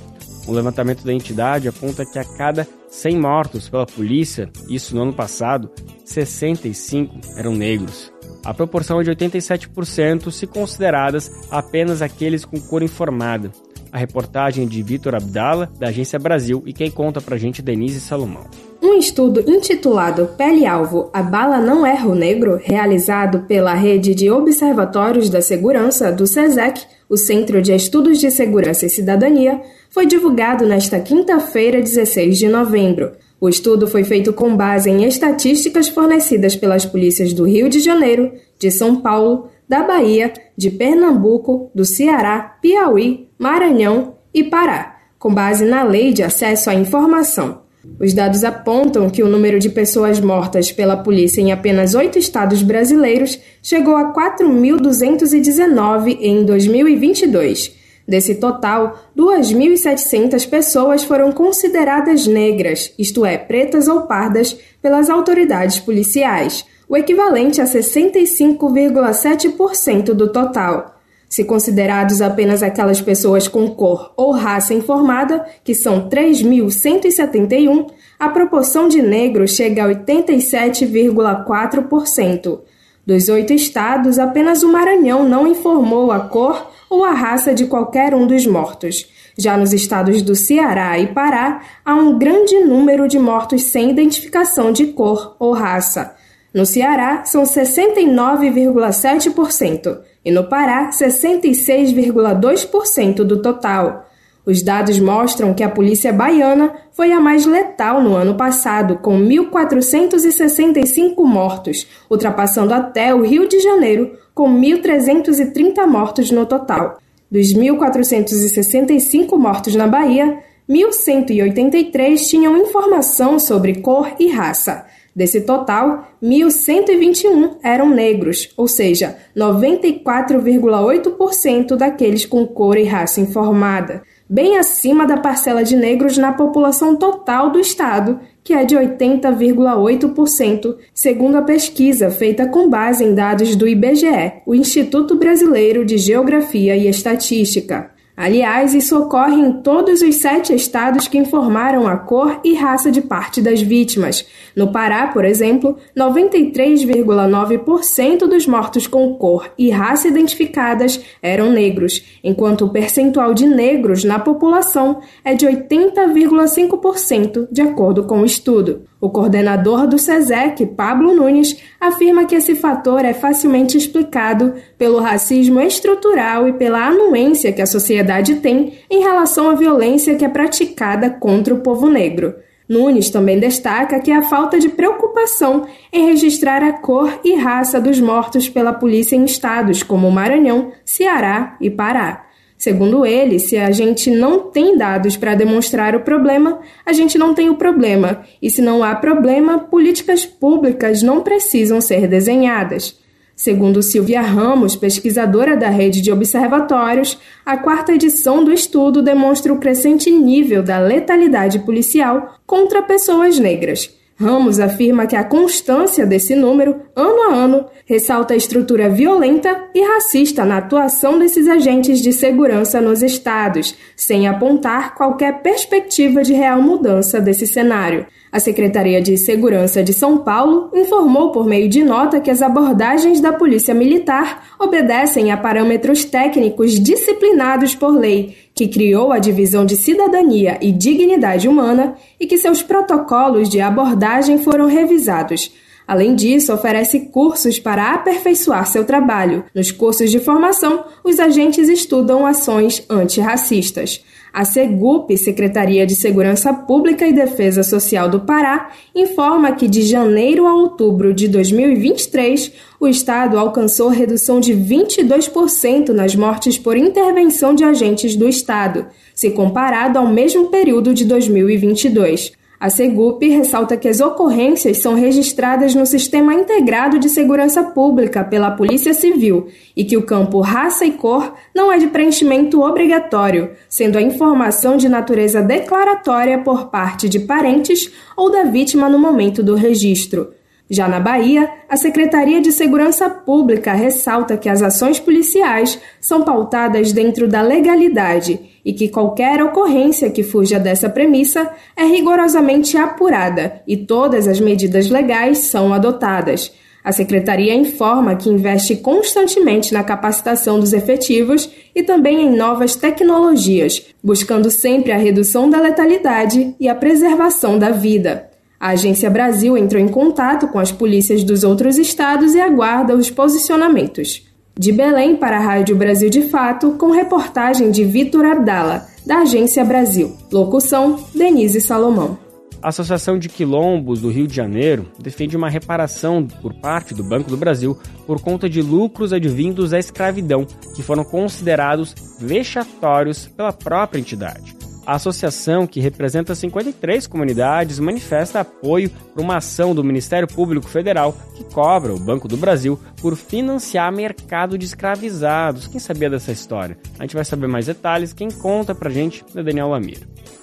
Um levantamento da entidade aponta que a cada 100 mortos pela polícia, isso no ano passado, 65 eram negros. A proporção é de 87% se consideradas apenas aqueles com cor informada. A reportagem de Vitor Abdala, da Agência Brasil, e quem conta pra gente Denise Salomão. Um estudo intitulado Pele-Alvo, a bala não erra o negro, realizado pela Rede de Observatórios da Segurança do SESEC, o Centro de Estudos de Segurança e Cidadania, foi divulgado nesta quinta-feira, 16 de novembro. O estudo foi feito com base em estatísticas fornecidas pelas polícias do Rio de Janeiro, de São Paulo, da Bahia, de Pernambuco, do Ceará, Piauí, Maranhão e Pará, com base na Lei de Acesso à Informação. Os dados apontam que o número de pessoas mortas pela polícia em apenas oito estados brasileiros chegou a 4.219 em 2022. Desse total, 2.700 pessoas foram consideradas negras, isto é, pretas ou pardas, pelas autoridades policiais, o equivalente a 65,7% do total. Se considerados apenas aquelas pessoas com cor ou raça informada, que são 3.171, a proporção de negros chega a 87,4%. Dos oito estados, apenas o Maranhão não informou a cor ou a raça de qualquer um dos mortos. Já nos estados do Ceará e Pará, há um grande número de mortos sem identificação de cor ou raça. No Ceará, são 69,7% e no Pará, 66,2% do total. Os dados mostram que a polícia baiana foi a mais letal no ano passado, com 1.465 mortos, ultrapassando até o Rio de Janeiro, com 1.330 mortos no total. Dos 1.465 mortos na Bahia, 1.183 tinham informação sobre cor e raça. Desse total, 1.121 eram negros, ou seja, 94,8% daqueles com cor e raça informada, bem acima da parcela de negros na população total do estado, que é de 80,8%, segundo a pesquisa feita com base em dados do IBGE, o Instituto Brasileiro de Geografia e Estatística. Aliás, isso ocorre em todos os sete estados que informaram a cor e raça de parte das vítimas. No Pará, por exemplo, 93,9% dos mortos com cor e raça identificadas eram negros, enquanto o percentual de negros na população é de 80,5%, de acordo com o estudo. O coordenador do SESEC, Pablo Nunes, afirma que esse fator é facilmente explicado pelo racismo estrutural e pela anuência que a sociedade tem em relação à violência que é praticada contra o povo negro. Nunes também destaca que a falta de preocupação em registrar a cor e raça dos mortos pela polícia em estados como Maranhão, Ceará e Pará. Segundo ele, se a gente não tem dados para demonstrar o problema, a gente não tem o problema. E se não há problema, políticas públicas não precisam ser desenhadas. Segundo Silvia Ramos, pesquisadora da rede de observatórios, a quarta edição do estudo demonstra o crescente nível da letalidade policial contra pessoas negras. Ramos afirma que a constância desse número, ano a ano, ressalta a estrutura violenta e racista na atuação desses agentes de segurança nos estados, sem apontar qualquer perspectiva de real mudança desse cenário. A Secretaria de Segurança de São Paulo informou por meio de nota que as abordagens da Polícia Militar obedecem a parâmetros técnicos disciplinados por lei, que criou a Divisão de Cidadania e Dignidade Humana e que seus protocolos de abordagem foram revisados. Além disso, oferece cursos para aperfeiçoar seu trabalho. Nos cursos de formação, os agentes estudam ações antirracistas. A SEGUP, Secretaria de Segurança Pública e Defesa Social do Pará, informa que de janeiro a outubro de 2023, o estado alcançou redução de 22% nas mortes por intervenção de agentes do estado, se comparado ao mesmo período de 2022. A Segup ressalta que as ocorrências são registradas no Sistema Integrado de Segurança Pública pela Polícia Civil e que o campo raça e cor não é de preenchimento obrigatório, sendo a informação de natureza declaratória por parte de parentes ou da vítima no momento do registro. Já na Bahia, a Secretaria de Segurança Pública ressalta que as ações policiais são pautadas dentro da legalidade e que qualquer ocorrência que fuja dessa premissa é rigorosamente apurada e todas as medidas legais são adotadas. A Secretaria informa que investe constantemente na capacitação dos efetivos e também em novas tecnologias, buscando sempre a redução da letalidade e a preservação da vida. A Agência Brasil entrou em contato com as polícias dos outros estados e aguarda os posicionamentos. De Belém para a Rádio Brasil de Fato, com reportagem de Vitor Abdala, da Agência Brasil. Locução: Denise Salomão. A Associação de Quilombos do Rio de Janeiro defende uma reparação por parte do Banco do Brasil por conta de lucros advindos da escravidão, que foram considerados vexatórios pela própria entidade. A associação, que representa 53 comunidades, manifesta apoio para uma ação do Ministério Público Federal que cobra o Banco do Brasil por financiar mercado de escravizados. Quem sabia dessa história? A gente vai saber mais detalhes. Quem conta pra gente é Daniel Lamir.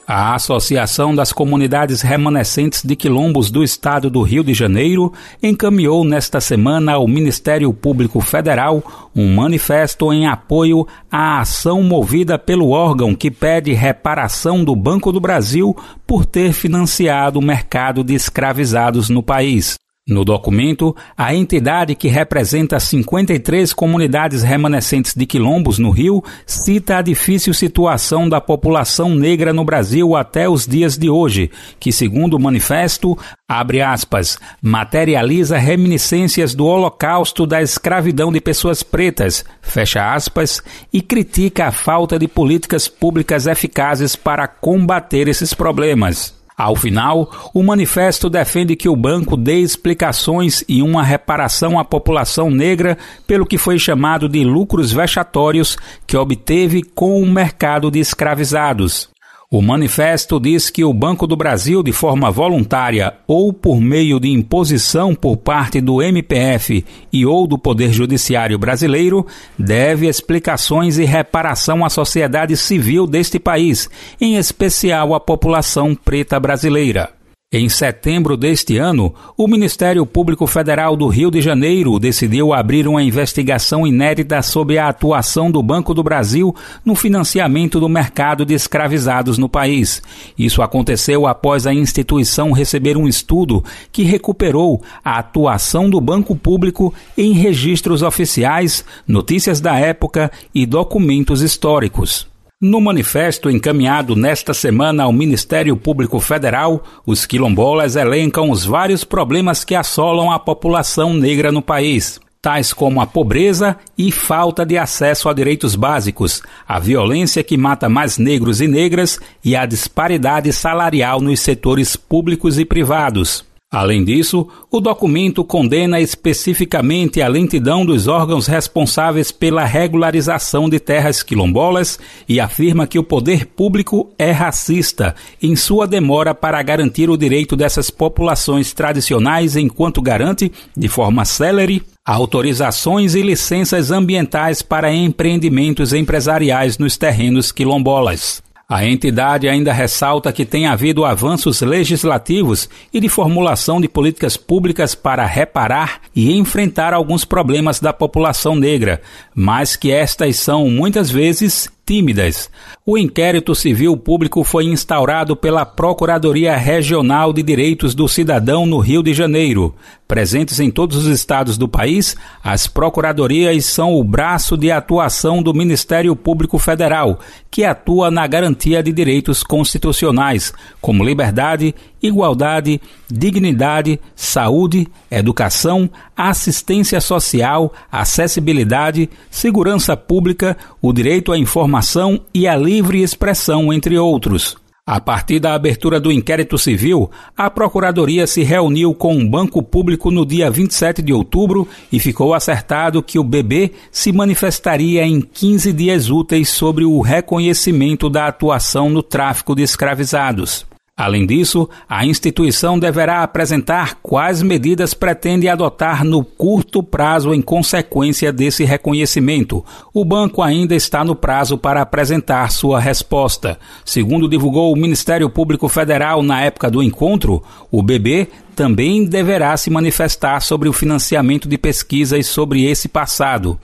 A Associação das Comunidades Remanescentes de Quilombos do Estado do Rio de Janeiro encaminhou nesta semana ao Ministério Público Federal um manifesto em apoio à ação movida pelo órgão que pede reparação do Banco do Brasil por ter financiado o mercado de escravizados no país. No documento, a entidade que representa 53 comunidades remanescentes de quilombos no Rio cita a difícil situação da população negra no Brasil até os dias de hoje, que, segundo o manifesto, abre aspas, materializa reminiscências do holocausto da escravidão de pessoas pretas, fecha aspas, e critica a falta de políticas públicas eficazes para combater esses problemas. Ao final, o manifesto defende que o banco dê explicações e uma reparação à população negra pelo que foi chamado de lucros vexatórios que obteve com o mercado de escravizados. O manifesto diz que o Banco do Brasil, de forma voluntária ou por meio de imposição por parte do MPF e ou do Poder Judiciário brasileiro, deve explicações e reparação à sociedade civil deste país, em especial à população preta brasileira. Em setembro deste ano, o Ministério Público Federal do Rio de Janeiro decidiu abrir uma investigação inédita sobre a atuação do Banco do Brasil no financiamento do mercado de escravizados no país. Isso aconteceu após a instituição receber um estudo que recuperou a atuação do Banco Público em registros oficiais, notícias da época e documentos históricos. No manifesto encaminhado nesta semana ao Ministério Público Federal, os quilombolas elencam os vários problemas que assolam a população negra no país, tais como a pobreza e falta de acesso a direitos básicos, a violência que mata mais negros e negras e a disparidade salarial nos setores públicos e privados. Além disso, o documento condena especificamente a lentidão dos órgãos responsáveis pela regularização de terras quilombolas e afirma que o poder público é racista em sua demora para garantir o direito dessas populações tradicionais, enquanto garante, de forma célere, autorizações e licenças ambientais para empreendimentos empresariais nos terrenos quilombolas. A entidade ainda ressalta que tem havido avanços legislativos e de formulação de políticas públicas para reparar e enfrentar alguns problemas da população negra, mas que estas são muitas vezes tímidas. O inquérito civil público foi instaurado pela Procuradoria Regional de Direitos do Cidadão no Rio de Janeiro. Presentes em todos os estados do país, as procuradorias são o braço de atuação do Ministério Público Federal, que atua na garantia de direitos constitucionais, como liberdade, igualdade, dignidade, saúde, educação, assistência social, acessibilidade, segurança pública, o direito à informação e à livre expressão, entre outros. A partir da abertura do inquérito civil, a Procuradoria se reuniu com o Banco Público no dia 27 de outubro e ficou acertado que o BB se manifestaria em 15 dias úteis sobre o reconhecimento da atuação no tráfico de escravizados. Além disso, a instituição deverá apresentar quais medidas pretende adotar no curto prazo em consequência desse reconhecimento. O banco ainda está no prazo para apresentar sua resposta. Segundo divulgou o Ministério Público Federal na época do encontro, o BB também deverá se manifestar sobre o financiamento de pesquisas sobre esse passado.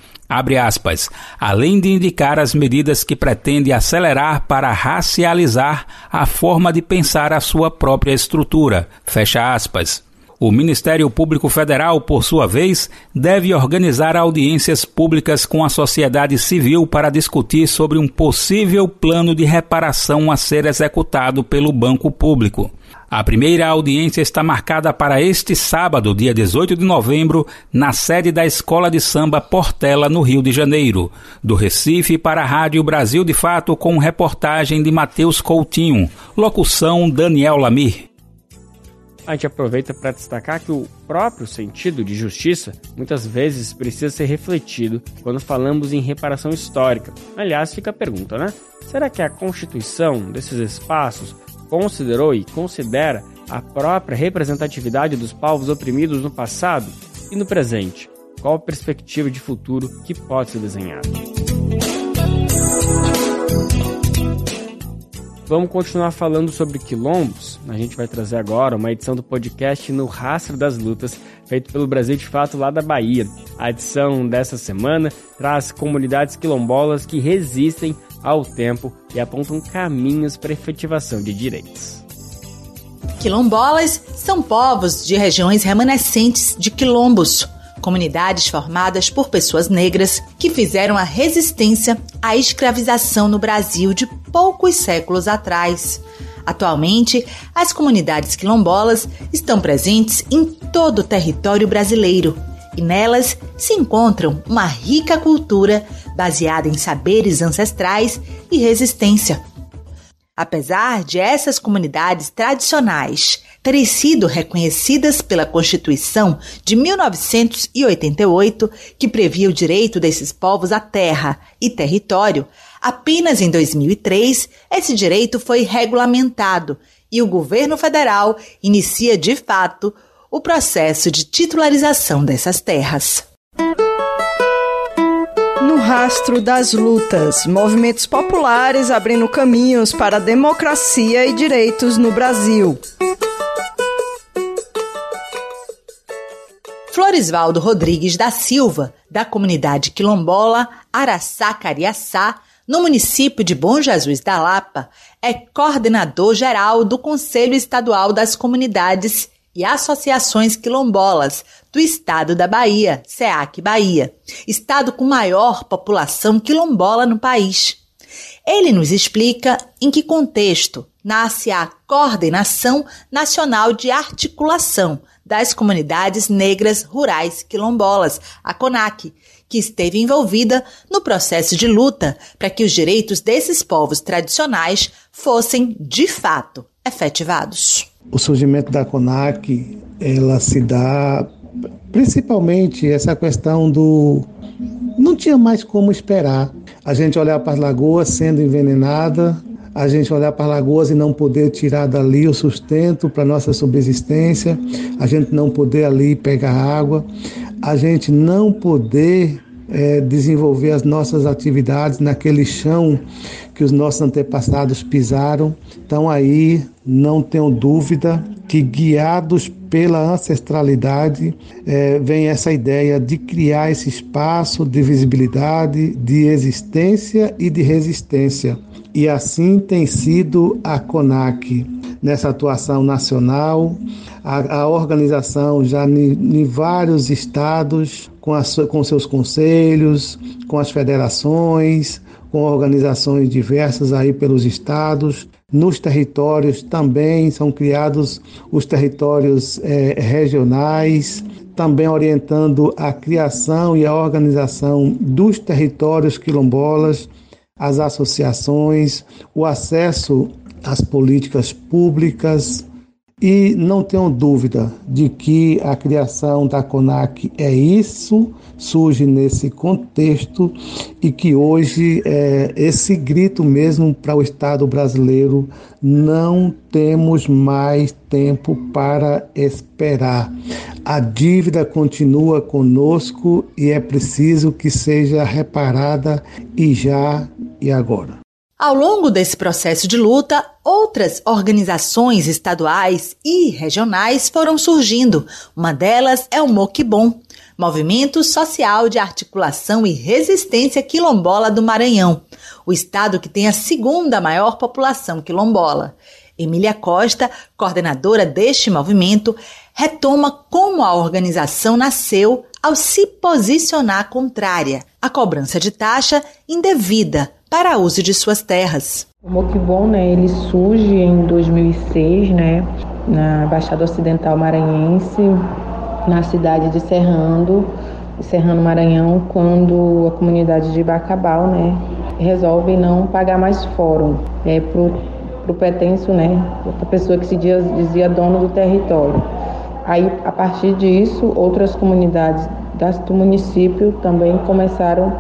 Aspas. Além de indicar as medidas que pretende acelerar para racializar a forma de pensar a sua própria estrutura. Fecha aspas. O Ministério Público Federal, por sua vez, deve organizar audiências públicas com a sociedade civil para discutir sobre um possível plano de reparação a ser executado pelo Banco Público. A primeira audiência está marcada para este sábado, dia 18 de novembro, na sede da Escola de Samba Portela, no Rio de Janeiro. Do Recife para a Rádio Brasil de Fato, com reportagem de Matheus Coutinho. Locução Daniel Lamir. A gente aproveita para destacar que o próprio sentido de justiça muitas vezes precisa ser refletido quando falamos em reparação histórica. Aliás, fica a pergunta, né? Será que a constituição desses espaços considerou e considera a própria representatividade dos povos oprimidos no passado e no presente. Qual a perspectiva de futuro que pode ser desenhada? Vamos continuar falando sobre quilombos. A gente vai trazer agora uma edição do podcast No Rastro das Lutas, feito pelo Brasil de Fato lá da Bahia. A edição dessa semana traz comunidades quilombolas que resistem ao tempo e apontam caminhos para efetivação de direitos. Quilombolas são povos de regiões remanescentes de quilombos, comunidades formadas por pessoas negras que fizeram a resistência à escravização no Brasil de poucos séculos atrás. Atualmente, as comunidades quilombolas estão presentes em todo o território brasileiro e nelas se encontram uma rica cultura baseada em saberes ancestrais e resistência. Apesar de essas comunidades tradicionais terem sido reconhecidas pela Constituição de 1988, que previa o direito desses povos à terra e território, apenas em 2003 esse direito foi regulamentado e o governo federal inicia de fato o processo de titularização dessas terras. No rastro das lutas, movimentos populares abrindo caminhos para a democracia e direitos no Brasil. Floresvaldo Rodrigues da Silva, da comunidade quilombola Araçá Cariaçá, no município de Bom Jesus da Lapa, é coordenador geral do Conselho Estadual das Comunidades e Associações Quilombolas do Estado da Bahia, SEAC Bahia, estado com maior população quilombola no país. Ele nos explica em que contexto nasce a Coordenação Nacional de Articulação das Comunidades Negras Rurais Quilombolas, a CONAC, que esteve envolvida no processo de luta para que os direitos desses povos tradicionais fossem, de fato, efetivados. O surgimento da CONAC, ela se dá principalmente essa questão do não tinha mais como esperar. A gente olhar para as lagoas sendo envenenada, a gente olhar para as lagoas e não poder tirar dali o sustento para nossa subsistência, a gente não poder ali pegar água, a gente não poder é, desenvolver as nossas atividades naquele chão que os nossos antepassados pisaram. Então aí não tenho dúvida que guiados pela ancestralidade é, vem essa ideia de criar esse espaço de visibilidade, de existência e de resistência. E assim tem sido a CONAC nessa atuação nacional, a, a organização já em vários estados, com, as, com seus conselhos, com as federações, com organizações diversas aí pelos estados. Nos territórios também são criados os territórios é, regionais, também orientando a criação e a organização dos territórios quilombolas, as associações, o acesso às políticas públicas, e não tenho dúvida de que a criação da CONAC é isso, surge nesse contexto e que hoje é esse grito mesmo para o Estado brasileiro: não temos mais tempo para esperar. A dívida continua conosco e é preciso que seja reparada e já e agora. Ao longo desse processo de luta, outras organizações estaduais e regionais foram surgindo. Uma delas é o Moquibom, Movimento Social de Articulação e Resistência Quilombola do Maranhão, o estado que tem a segunda maior população quilombola. Emília Costa, coordenadora deste movimento, retoma como a organização nasceu ao se posicionar contrária à cobrança de taxa indevida para uso de suas terras. O Moquibon, né, ele surge em 2006, né, na Baixada Ocidental Maranhense, na cidade de Serrando, Serrano Maranhão, quando a comunidade de Bacabal, né, resolve não pagar mais fórum é, pro, pro petenso, né, a pessoa que se dizia, dizia dono do território. Aí, a partir disso, outras comunidades do município também começaram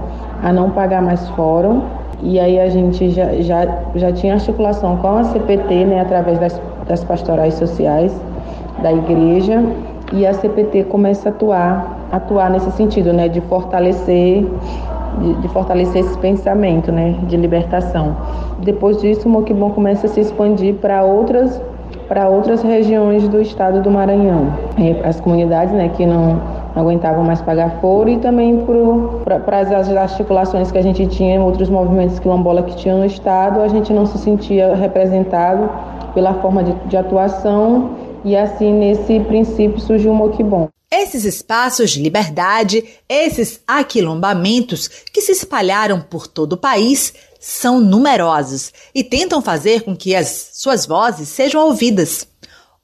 a não pagar mais fórum e aí a gente já, já, já tinha articulação com a CPT, né, através das, das pastorais sociais da igreja, e a CPT começa a atuar, atuar nesse sentido, né, de fortalecer de, de, fortalecer esse pensamento né, de libertação. Depois disso, o Moquibon começa a se expandir para outras, para outras regiões do estado do Maranhão. As comunidades né, que não, não aguentavam mais pagar foro e também para as articulações que a gente tinha outros movimentos quilombola que tinham no Estado, a gente não se sentia representado pela forma de, de atuação e assim nesse princípio surgiu o Moquibom. Esses espaços de liberdade, esses aquilombamentos que se espalharam por todo o país, são numerosos e tentam fazer com que as suas vozes sejam ouvidas.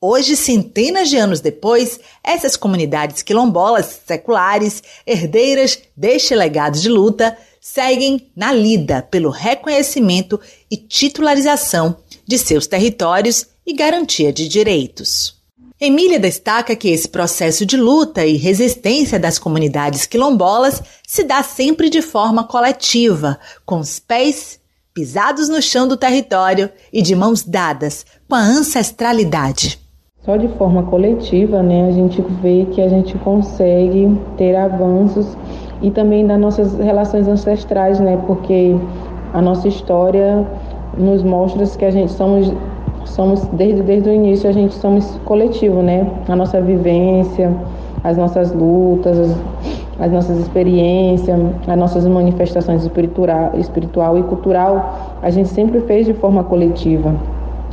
Hoje, centenas de anos depois, essas comunidades quilombolas seculares, herdeiras deste legado de luta, seguem na lida pelo reconhecimento e titularização de seus territórios e garantia de direitos. Emília destaca que esse processo de luta e resistência das comunidades quilombolas se dá sempre de forma coletiva, com os pés pisados no chão do território e de mãos dadas com a ancestralidade. Só de forma coletiva, né, a gente vê que a gente consegue ter avanços e também das nossas relações ancestrais, né, porque a nossa história nos mostra que a gente somos somos desde desde o início a gente somos coletivo, né? A nossa vivência, as nossas lutas, as, as nossas experiências, as nossas manifestações espiritual, espiritual e cultural, a gente sempre fez de forma coletiva.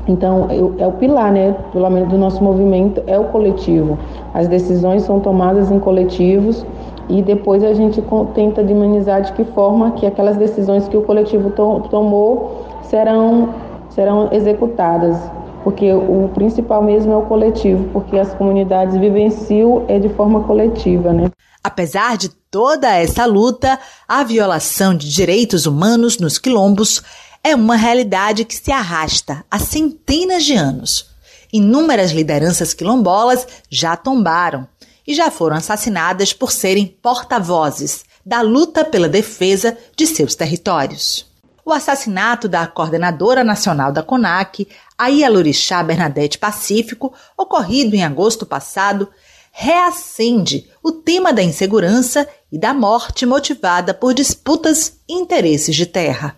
Então, é o pilar, né, pelo menos do nosso movimento, é o coletivo. As decisões são tomadas em coletivos e depois a gente tenta dimensionar de que forma que aquelas decisões que o coletivo to tomou serão, serão executadas. Porque o principal mesmo é o coletivo, porque as comunidades vivenciam é de forma coletiva, né? Apesar de toda essa luta, a violação de direitos humanos nos quilombos é uma realidade que se arrasta há centenas de anos. Inúmeras lideranças quilombolas já tombaram e já foram assassinadas por serem porta-vozes da luta pela defesa de seus territórios. O assassinato da coordenadora nacional da CONAC, a Ialorixá Bernadette Pacífico, ocorrido em agosto passado, reacende o tema da insegurança e da morte motivada por disputas e interesses de terra.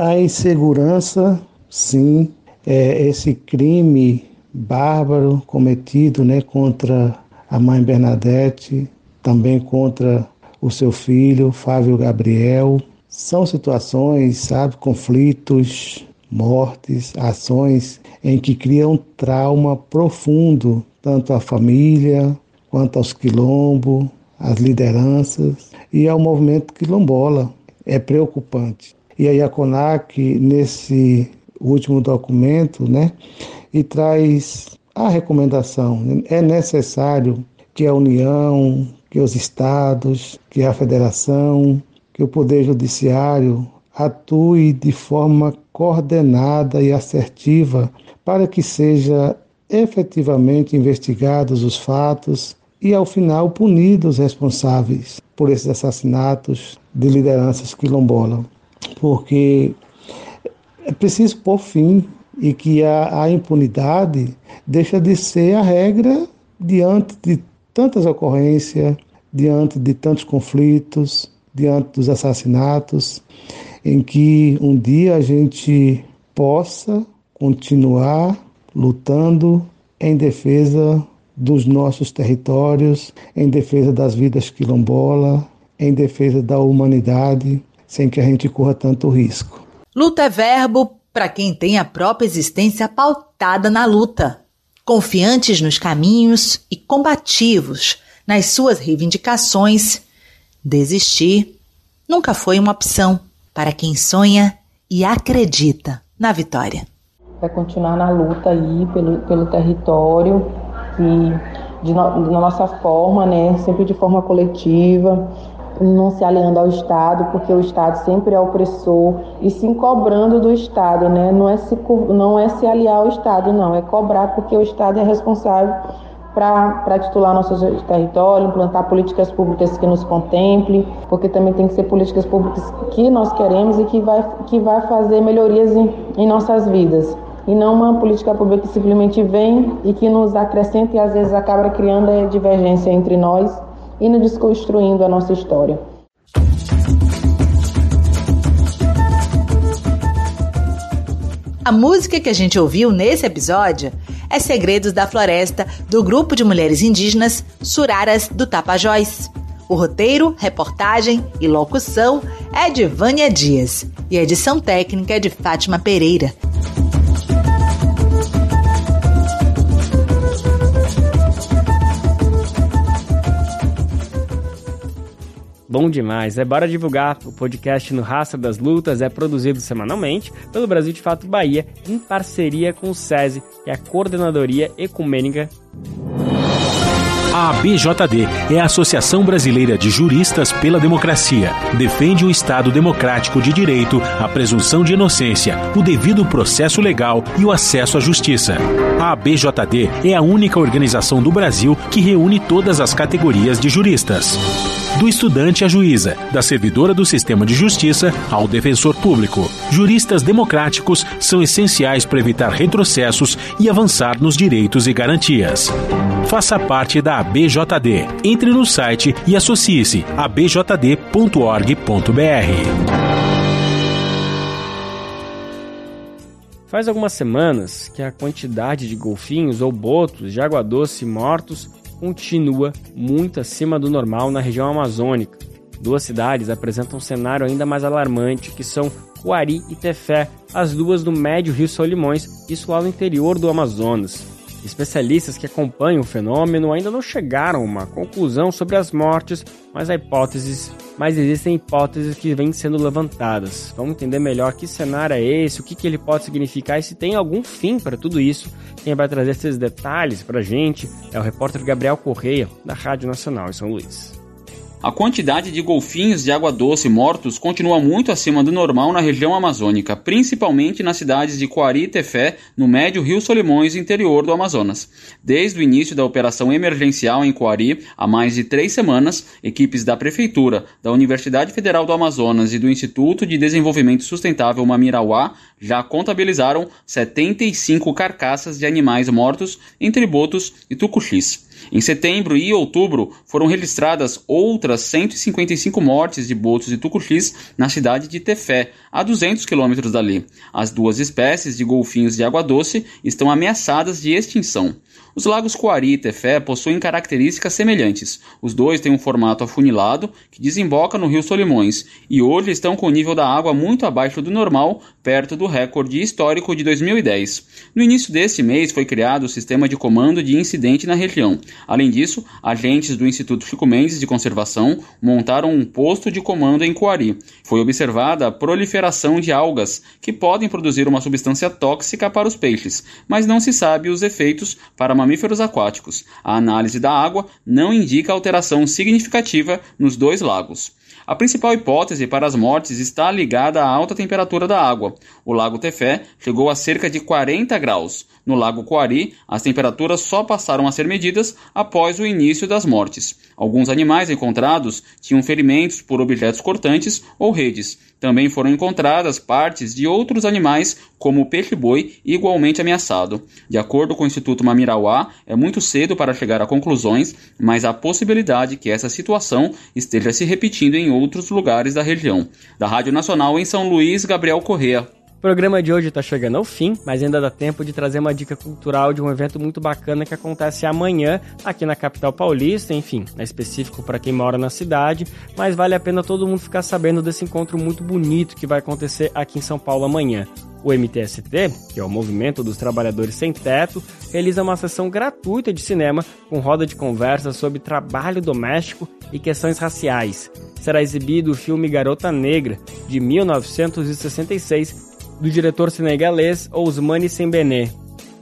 A insegurança, sim, é esse crime bárbaro cometido né, contra a mãe Bernadette, também contra o seu filho, Fábio Gabriel. São situações, sabe, conflitos, mortes, ações em que criam trauma profundo, tanto à família, quanto aos quilombos, às lideranças e ao movimento quilombola. É preocupante. E aí a CONAC, nesse último documento, né, e traz a recomendação, é necessário que a União, que os estados, que a federação, que o Poder Judiciário atue de forma coordenada e assertiva para que seja efetivamente investigados os fatos e, ao final, punidos os responsáveis por esses assassinatos de lideranças quilombolas. Porque é preciso pôr fim e que a, a impunidade deixa de ser a regra diante de tantas ocorrências, diante de tantos conflitos, diante dos assassinatos, em que um dia a gente possa continuar lutando em defesa dos nossos territórios, em defesa das vidas quilombola, em defesa da humanidade, sem que a gente corra tanto risco. Luta é verbo para quem tem a própria existência pautada na luta, confiantes nos caminhos e combativos nas suas reivindicações. Desistir nunca foi uma opção para quem sonha e acredita na vitória. Vai continuar na luta aí pelo, pelo território e de, no, de nossa forma, né, sempre de forma coletiva, não se aliando ao Estado, porque o Estado sempre é opressor, e se cobrando do Estado, né? Não é, se, não é se aliar ao Estado, não, é cobrar, porque o Estado é responsável para titular nosso território, implantar políticas públicas que nos contemplem, porque também tem que ser políticas públicas que nós queremos e que vai, que vai fazer melhorias em, em nossas vidas. E não uma política pública que simplesmente vem e que nos acrescenta e às vezes acaba criando divergência entre nós nos desconstruindo a nossa história. A música que a gente ouviu nesse episódio é Segredos da Floresta, do grupo de mulheres indígenas Suraras do Tapajós. O roteiro, reportagem e locução é de Vânia Dias e a edição técnica é de Fátima Pereira. Bom demais. É bora divulgar. O podcast no Rastro das Lutas é produzido semanalmente pelo Brasil de Fato Bahia, em parceria com o SESI, que é a Coordenadoria Ecumênica A ABJD é a Associação Brasileira de Juristas pela Democracia. Defende o Estado democrático de direito, a presunção de inocência, o devido processo legal e o acesso à justiça. A ABJD é a única organização do Brasil que reúne todas as categorias de juristas do estudante à juíza, da servidora do sistema de justiça ao defensor público. Juristas democráticos são essenciais para evitar retrocessos e avançar nos direitos e garantias. Faça parte da ABJD. Entre no site e associe-se a bjd.org.br. Faz algumas semanas que a quantidade de golfinhos ou botos de água doce mortos continua muito acima do normal na região amazônica. Duas cidades apresentam um cenário ainda mais alarmante, que são Coari e Tefé, as duas do médio Rio Solimões, isso lá no interior do Amazonas. Especialistas que acompanham o fenômeno ainda não chegaram a uma conclusão sobre as mortes, mas, hipóteses, mas existem hipóteses que vêm sendo levantadas. Vamos entender melhor que cenário é esse, o que, que ele pode significar e se tem algum fim para tudo isso. Quem vai trazer esses detalhes para a gente é o repórter Gabriel Correia, da Rádio Nacional em São Luís. A quantidade de golfinhos de água doce mortos continua muito acima do normal na região amazônica, principalmente nas cidades de Coari e Tefé, no médio Rio Solimões, interior do Amazonas. Desde o início da operação emergencial em Coari, há mais de três semanas, equipes da Prefeitura, da Universidade Federal do Amazonas e do Instituto de Desenvolvimento Sustentável Mamirauá já contabilizaram 75 carcaças de animais mortos entre botos e tucuxis. Em setembro e outubro foram registradas outras 155 mortes de botos e tucuxis na cidade de Tefé, a 200 quilômetros dali. As duas espécies de golfinhos de água doce estão ameaçadas de extinção. Os lagos Coari e Tefé possuem características semelhantes. Os dois têm um formato afunilado que desemboca no rio Solimões e hoje estão com o nível da água muito abaixo do normal, perto do recorde histórico de 2010. No início deste mês foi criado o sistema de comando de incidente na região. Além disso, agentes do Instituto Chico Mendes de Conservação montaram um posto de comando em Coari. Foi observada a proliferação de algas que podem produzir uma substância tóxica para os peixes, mas não se sabe os efeitos para mamíferos aquáticos. A análise da água não indica alteração significativa nos dois lagos. A principal hipótese para as mortes está ligada à alta temperatura da água. O lago Tefé chegou a cerca de 40 graus. No lago Coari, as temperaturas só passaram a ser medidas após o início das mortes. Alguns animais encontrados tinham ferimentos por objetos cortantes ou redes. Também foram encontradas partes de outros animais, como o peixe-boi, igualmente ameaçado. De acordo com o Instituto Mamirauá, é muito cedo para chegar a conclusões, mas há possibilidade que essa situação esteja se repetindo em outros lugares da região. Da Rádio Nacional em São Luís, Gabriel Correa. O programa de hoje está chegando ao fim, mas ainda dá tempo de trazer uma dica cultural de um evento muito bacana que acontece amanhã aqui na capital paulista, enfim, é específico para quem mora na cidade, mas vale a pena todo mundo ficar sabendo desse encontro muito bonito que vai acontecer aqui em São Paulo amanhã. O MTST, que é o Movimento dos Trabalhadores Sem Teto, realiza uma sessão gratuita de cinema com roda de conversa sobre trabalho doméstico e questões raciais. Será exibido o filme Garota Negra, de 1966, do diretor senegalês Ousmane Sembene.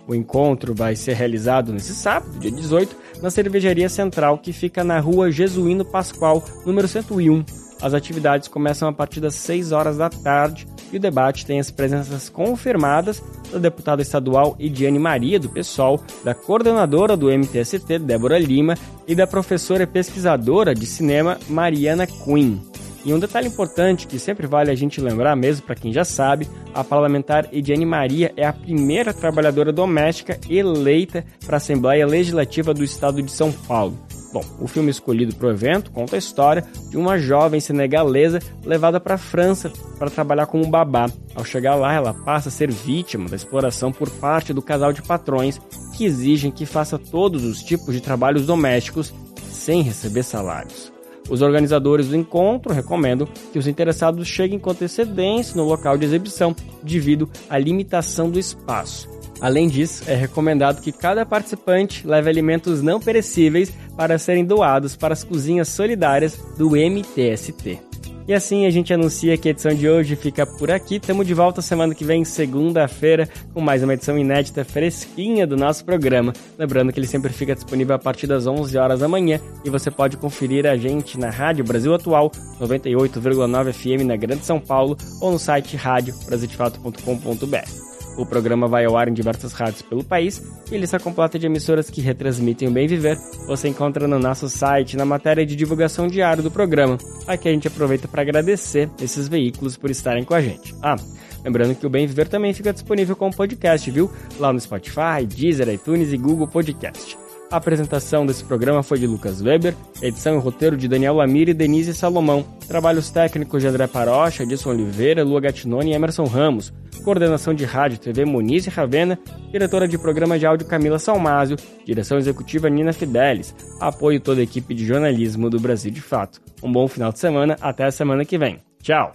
O encontro vai ser realizado nesse sábado, dia 18, na Cervejaria Central, que fica na rua Jesuíno Pascoal, número 101. As atividades começam a partir das 6 horas da tarde e o debate tem as presenças confirmadas da deputada estadual Ediane Maria, do PSOL, da coordenadora do MTST, Débora Lima, e da professora e pesquisadora de cinema Mariana Quinn. E um detalhe importante que sempre vale a gente lembrar, mesmo para quem já sabe, a parlamentar Ediane Maria é a primeira trabalhadora doméstica eleita para a Assembleia Legislativa do Estado de São Paulo. Bom, o filme escolhido para o evento conta a história de uma jovem senegalesa levada para a França para trabalhar como babá. Ao chegar lá, ela passa a ser vítima da exploração por parte do casal de patrões que exigem que faça todos os tipos de trabalhos domésticos sem receber salários. Os organizadores do encontro recomendam que os interessados cheguem com antecedência no local de exibição, devido à limitação do espaço. Além disso, é recomendado que cada participante leve alimentos não perecíveis para serem doados para as cozinhas solidárias do MTST. E assim a gente anuncia que a edição de hoje fica por aqui. Tamo de volta semana que vem, segunda-feira, com mais uma edição inédita fresquinha do nosso programa. Lembrando que ele sempre fica disponível a partir das 11 horas da manhã e você pode conferir a gente na Rádio Brasil Atual, 98,9 FM na Grande São Paulo ou no site radiobrasildefato.com.br. O programa vai ao ar em diversas rádios pelo país e está completa de emissoras que retransmitem o Bem Viver. Você encontra no nosso site na matéria de divulgação diária do programa. Aqui a gente aproveita para agradecer esses veículos por estarem com a gente. Ah, lembrando que o Bem Viver também fica disponível como podcast, viu? Lá no Spotify, Deezer, iTunes e Google Podcast. A apresentação desse programa foi de Lucas Weber, edição e roteiro de Daniel Lamir e Denise Salomão, trabalhos técnicos de André Parocha, Edson Oliveira, Lua Gatinoni e Emerson Ramos, coordenação de rádio TV Muniz e Ravena, diretora de programa de áudio Camila Salmásio, direção executiva Nina Fidelis, apoio toda a equipe de jornalismo do Brasil de Fato. Um bom final de semana, até a semana que vem. Tchau!